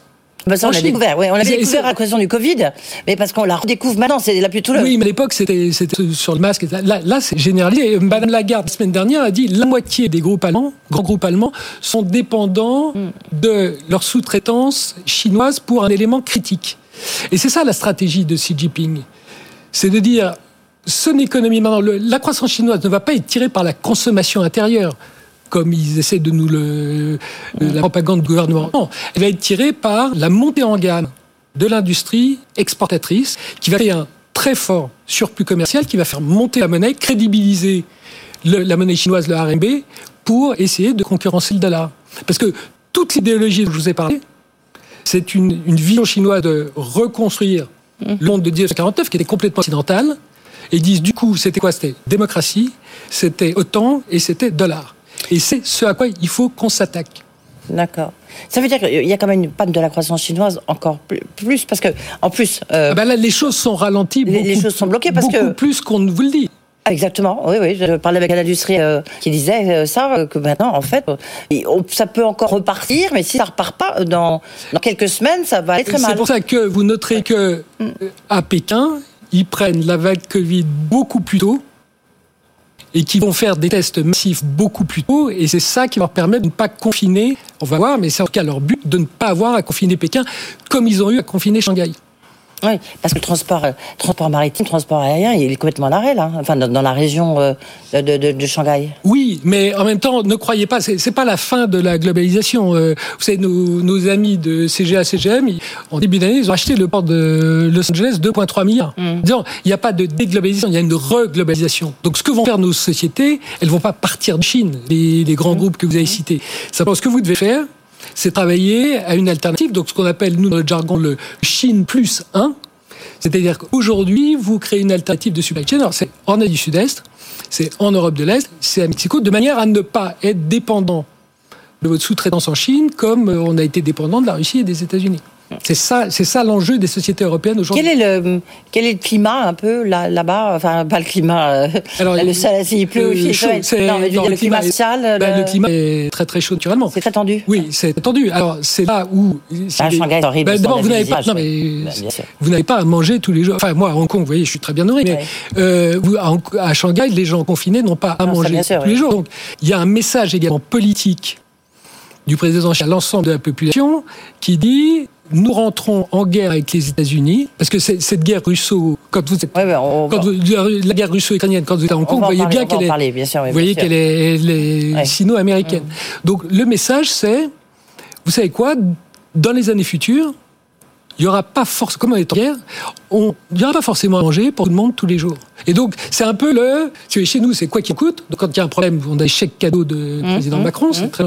Bah ça, on l'a découvert, oui, on
c'est-
découvert à l'occasion du Covid, mais parce qu'on la redécouvre maintenant, c'est la plus tout.
Oui, mais à l'époque, c'était sur le masque. Là, là c'est généralisé. Madame Lagarde, la semaine dernière, a dit la moitié des groupes allemands, grands groupes allemands, sont dépendants de leur sous-traitance chinoise pour un élément critique. Et c'est ça la stratégie de Xi Jinping. C'est de dire, son économie maintenant, la croissance chinoise ne va pas être tirée par la consommation intérieure, comme ils essaient de nous le, la propagande du gouvernement. Non, elle va être tirée par la montée en gamme de l'industrie exportatrice, qui va créer un très fort surplus commercial, qui va faire monter la monnaie, crédibiliser la monnaie chinoise, le RMB, pour essayer de concurrencer le dollar. Parce que toute l'idéologie dont je vous ai parlé, c'est une, une vision chinoise de reconstruire le monde de 1949 qui était complètement occidental. Et ils disent du coup, c'était quoi? C'était démocratie, c'était OTAN et c'était dollar. Et c'est ce à quoi il faut qu'on s'attaque.
D'accord. Ça veut dire qu'il y a quand même une panne de la croissance chinoise encore plus, parce que, en plus, euh,
Ah ben là, les choses sont ralenties. Beaucoup,
les choses sont bloquées parce
beaucoup
que-
plus qu'on ne vous le dit.
Exactement, oui, oui, je parlais avec un industrie euh, qui disait euh, ça, euh, que maintenant, en fait, on- ça peut encore repartir, mais si ça repart pas, dans, dans quelques semaines, ça va aller très
C'est
mal.
pour ça que vous noterez que euh, à Pékin, ils prennent la vague Covid beaucoup plus tôt et qui vont faire des tests massifs beaucoup plus tôt. Et c'est ça qui leur permet de ne pas confiner. On va voir, mais c'est en tout cas leur but de ne pas avoir à confiner Pékin comme ils ont eu à confiner Shanghai.
Oui, parce que le transport, euh, transport maritime, transport aérien, il est complètement à l'arrêt, là, enfin, dans, dans la région euh, de, de- de Shanghai.
Oui, mais en même temps, ne croyez pas, c'est pas la fin de la globalisation. Euh, vous savez, nos, nos amis de CGA, CGM, en début d'année, ils ont acheté le port de Los Angeles 2,3 milliards. Disons, il n'y a pas de déglobalisation, il y a une reglobalisation. Donc, ce que vont faire nos sociétés, elles vont pas partir de Chine, les, les grands groupes que vous avez cités. Simplement, ce que vous devez faire, c'est travailler à une alternative, donc ce qu'on appelle, nous, dans le jargon, le Chine plus 1. C'est-à-dire qu'aujourd'hui, vous créez une alternative de supply chain. Alors, c'est en Asie du Sud-Est, c'est en Europe de l'Est, c'est à Mexico, de manière à ne pas être dépendant de votre sous-traitance en Chine, comme euh, on a été dépendant de la Russie et des États-Unis. C'est ça, c'est ça l'enjeu des sociétés européennes aujourd'hui.
Quel est le quel est le climat un peu là là-bas? Enfin, pas le climat. euh,
Alors,
le soleil, il pleut
euh,
aussi.
chaud,
non, mais
non,
dire, le climat
est-
social.
ben,
le-
le climat est très très chaud naturellement.
C'est très tendu.
Oui, c'est tendu. Alors c'est là où.
Ah, Shanghai, c'est horrible,
Ben, D'abord, vous n'avez pas. Non, mais
Ben,
vous n'avez pas à manger tous les jours. Enfin, moi, à Hong Kong, vous voyez, je suis très bien nourri. Mais
Ouais.
euh, à, Shanghai, les gens confinés n'ont pas à
Non,
manger
sûr,
tous les jours. Donc, il y a un message également politique du président à l'ensemble de la population qui dit nous rentrons en guerre avec les États-Unis parce que cette guerre russo quand vous êtes
Ouais, ouais, on,
quand vous- la guerre russo-ukrainienne quand vous êtes à Hong
on
Kong, vous voyez
parler,
bien qu'elle est
parler, bien sûr, oui,
vous voyez qu'elle est, elle est
Ouais.
sino-américaine. Donc le message c'est vous savez quoi dans les années futures il y aura pas forcément, comme en guerre, on, il y aura pas forcément à manger pour tout le monde tous les jours. Et donc, c'est un peu le, chez nous, c'est quoi qu'il coûte? Donc, quand il y a un problème, on a des chèques cadeaux de
Mmh,
président Macron, c'est très,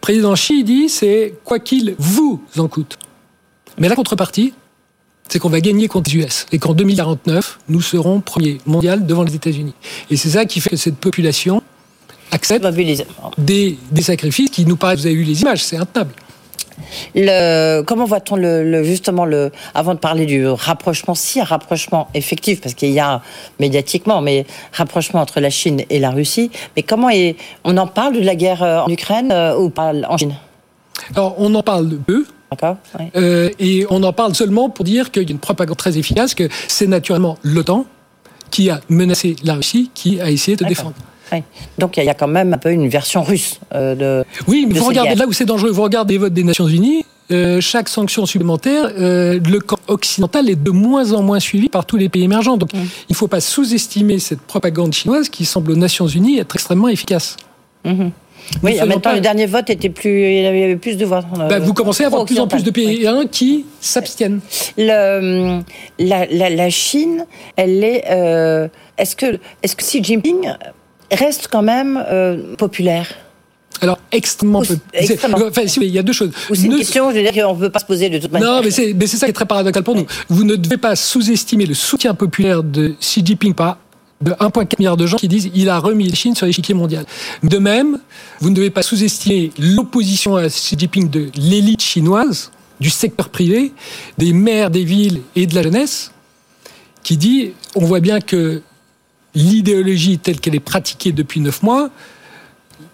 président Xi dit, c'est quoi qu'il vous en coûte. Mais la contrepartie, c'est qu'on va gagner contre les US et qu'en 2049, nous serons premiers mondial devant les États-Unis. Et c'est ça qui fait que cette population accepte des, des sacrifices qui nous paraissent, vous avez eu les images, c'est intenable.
Le, comment voit-on le, le- justement le avant de parler du rapprochement, si un rapprochement effectif, parce qu'il y a médiatiquement, mais rapprochement entre la Chine et la Russie. Mais comment est, on en parle de la guerre euh, en Ukraine euh, ou en Chine?
Alors, on en parle peu,
D'accord. Ouais.
Euh, et on en parle seulement pour dire qu'il y a une propagande très efficace, que c'est naturellement l'OTAN qui a menacé la Russie, qui a essayé de défendre.
Donc il y a quand même un peu une version russe euh, de.
Oui, mais
de
vous regardez là où c'est dangereux, vous regardez les votes des Nations Unies, euh, chaque sanction supplémentaire, euh, le camp occidental est de moins en moins suivi par tous les pays émergents. Donc il ne faut pas sous-estimer cette propagande chinoise qui semble aux Nations Unies être extrêmement efficace.
Oui,
Nous
en même temps,
pas-
le dernier vote était plus, il y avait plus de voix.
Bah, vous commencez à avoir de plus en plus de pays hein, qui s'abstiennent.
La, la, la Chine, elle est. euh, est-ce que, est-ce que Xi Jinping reste quand même euh, populaire
Alors extrêmement peu.
extrêmement.
Enfin, si, il y a deux choses.
C'est une
Ne-
question, je veux dire, qu'on ne peut pas se poser de toute manière.
Non, mais c'est, mais c'est ça qui est très paradoxal pour nous. Vous ne devez pas sous-estimer le soutien populaire de Xi Jinping par de 1,4 milliard de gens qui disent il a remis la Chine sur l'échiquier mondial. De même, vous ne devez pas sous-estimer l'opposition à Xi Jinping de l'élite chinoise, du secteur privé, des maires des villes et de la jeunesse, qui dit on voit bien que l'idéologie telle qu'elle est pratiquée depuis neuf mois,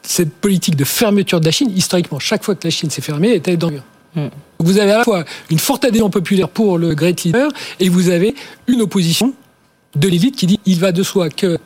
cette politique de fermeture de la Chine, historiquement, chaque fois que la Chine s'est fermée, elle était dans le. Donc Vous avez à la fois une forte adhésion populaire pour le Great Leader et vous avez une opposition de l'élite qui dit il va de soi que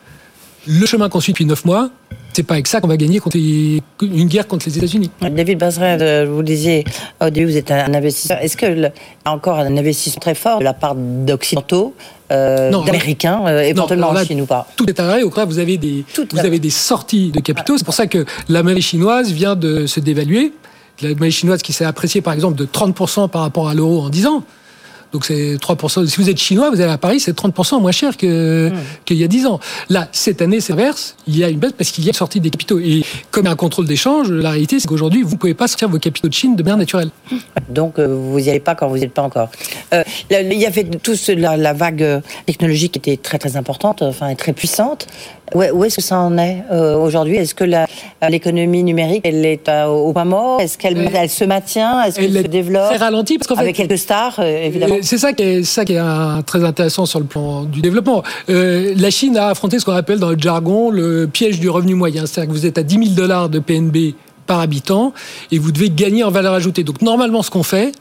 le chemin qu'on suit depuis neuf mois, c'est pas avec ça qu'on va gagner contre les- une guerre contre les États-Unis.
David Bazeret, euh, vous disiez au début, vous êtes un investisseur. Est-ce que le- il y a encore un investissement très fort de la part d'occidentaux, euh, d'américains, euh, éventuellement
là,
en Chine ou pas?
Tout est arrêté. Au contraire, vous avez des,
Tout
vous avez des sorties de capitaux. C'est pour ça que la monnaie chinoise vient de se dévaluer. La monnaie chinoise qui s'est appréciée, par exemple, de 30% par rapport à l'euro en 10 ans. Donc c'est 3%. Si vous êtes chinois, vous allez à Paris, c'est 30% moins cher que,
Hmm.
qu'il y a 10 ans. Là, cette année, c'est l'inverse. Il y a une baisse parce qu'il y a une sortie des capitaux. Et comme il y a un contrôle d'échange, la réalité, c'est qu'aujourd'hui, vous ne pouvez pas sortir vos capitaux de Chine de manière naturelle.
Donc euh, vous n'y allez pas quand vous n'y êtes pas encore. Euh, là, il y avait tout ce- la, la vague euh, technologique qui était très très importante, enfin et très puissante. Où, où est-ce que ça en est euh, aujourd'hui? Est-ce que l'économie numérique elle est euh, au point mort? Est-ce qu'elle
Elle-
elle se maintient? Est-ce
Elle
qu'elle se développe?
Très ralenti parce qu'en fait,
Avec quelques stars, évidemment.
C'est ça qui est, ça qui est un- très intéressant sur le plan du développement. Euh, la Chine a affronté ce qu'on appelle dans le jargon le piège du revenu moyen. C'est-à-dire que vous êtes à 10 000 dollars de PNB par habitant et vous devez gagner en valeur ajoutée. Donc normalement, ce qu'on fait,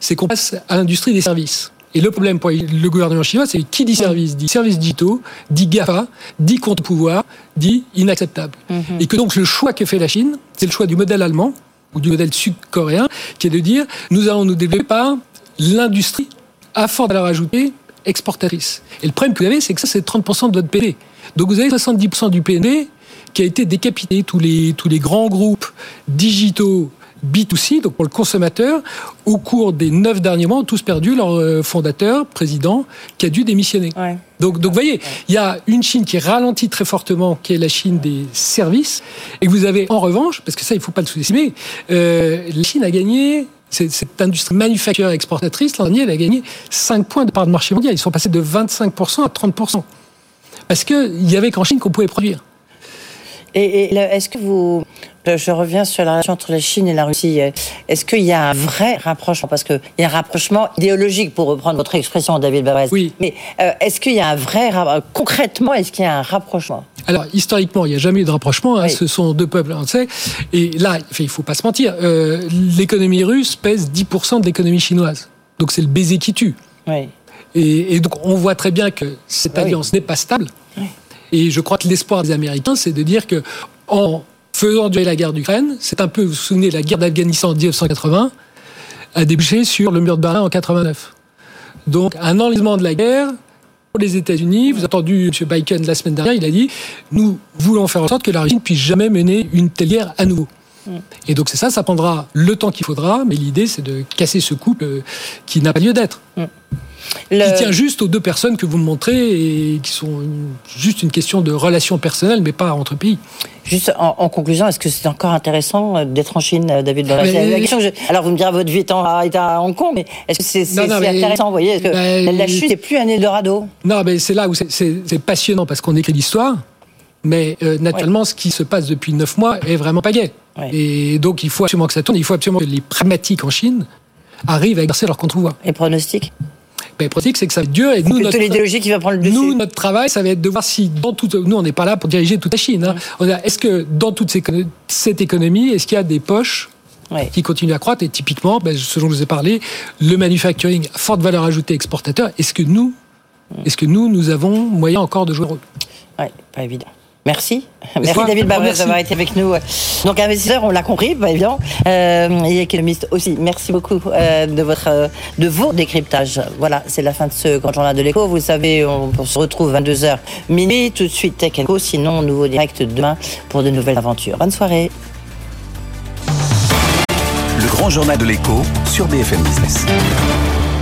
c'est qu'on passe à l'industrie des services. Et le problème pour le gouvernement chinois, c'est qui dit service, dit services digitaux, dit GAFA, dit compte pouvoir, dit inacceptable. Et que donc le choix que fait la Chine, c'est le choix du modèle allemand ou du modèle sud-coréen, qui est de dire nous allons nous développer par l'industrie à forte valeur ajoutée exportatrice. Et le problème que vous avez, c'est que ça, c'est 30% de votre PNB. Donc vous avez 70% du PNB qui a été décapité. Tous les, tous les grands groupes digitaux B2C, donc pour le consommateur, au cours des neuf derniers mois, ont tous perdu leur euh, fondateur, président, qui a dû démissionner.
Ouais.
Donc, donc, vous voyez, il y a une Chine qui ralentit très fortement, qui est la Chine des services, et vous avez en revanche, parce que ça, il ne faut pas le sous-estimer, euh, la Chine a gagné. Cette industrie manufacturière exportatrice, l'an elle a gagné 5 points de part de marché mondial. Ils sont passés de 25% à 30%. Parce qu'il y avait qu'en Chine qu'on pouvait produire.
Et, est-ce que vous, Je, reviens sur la relation entre la Chine et la Russie. Est-ce qu'il y a un vrai rapprochement? Parce qu'il y a un rapprochement idéologique, pour reprendre votre expression, David Barres.
Oui.
Mais euh, est-ce qu'il y a un vrai... ra- Concrètement, est-ce qu'il y a un rapprochement?
Alors, historiquement, il n'y a jamais eu de rapprochement. hein,
Oui.
Ce sont deux peuples, on le sait. Et là, il faut pas se mentir. euh, l'économie russe pèse 10% de l'économie chinoise. Donc, c'est le baiser qui tue.
Oui.
Et, et donc, on voit très bien que cette
oui.
alliance n'est pas stable. Et je crois que l'espoir des Américains, c'est de dire que en faisant durer la guerre d'Ukraine, c'est un peu, vous vous souvenez, la guerre d'Afghanistan en 1980 a débouché sur le mur de Berlin en 89. Donc, un enlisement de la guerre pour les États-Unis. Vous avez entendu M. Biden la semaine dernière, il a dit nous voulons faire en sorte que la Russie ne puisse jamais mener une telle guerre à nouveau. Et donc c'est ça, ça prendra le temps qu'il faudra, mais l'idée c'est de casser ce couple euh, qui n'a pas lieu d'être
Le-
qui tient juste aux deux personnes que vous me montrez et qui sont juste une question de relations personnelles, mais pas entre pays.
Juste en, en conclusion, est-ce que c'est encore intéressant euh, d'être en Chine, euh, David
Mais-
Alors vous me direz, votre vie est, est à Hong Kong, mais est-ce que c'est c'est
mais-
intéressant, vous voyez? Que
Ben,
la Chine, c'est plus un Eldorado?
Non, mais c'est là où c'est- passionnant parce qu'on écrit l'histoire, mais euh, naturellement, ce qui se passe depuis neuf mois est vraiment pas gai.
Ouais.
Et donc, il faut absolument que ça tourne. Il faut absolument que les pragmatiques en Chine arrivent à exercer leur contre-pouvoir.
Et pronostic
Pratique, c'est que ça va être dur. Et nous, notre,
l'idéologie qui va prendre le dessus.
nous, notre travail, ça va être de voir si dans toute. Nous, on n'est pas là pour diriger toute la Chine. hein. Est-ce que dans toute cette économie, est-ce qu'il y a des poches
Ouais.
qui continuent à croître? Et typiquement, ben, ce dont je vous ai parlé, le manufacturing forte valeur ajoutée exportateur. Est-ce que nous, est-ce que nous, nous avons moyen encore de jouer le rôle?
Ouais, pas évident. Merci. Merci
quoi
David Barres d'avoir été avec nous. Donc investisseur, on l'a compris, pas évident. Euh, et économiste aussi. Merci beaucoup euh, de votre euh, de vos décryptages. Voilà, c'est la fin de ce grand journal de l'écho. Vous savez, on, on se retrouve 22h minuit, tout de suite Tech Co. Sinon, nouveau direct demain pour de nouvelles aventures. Bonne soirée.
Le grand journal de l'écho sur BFM Business.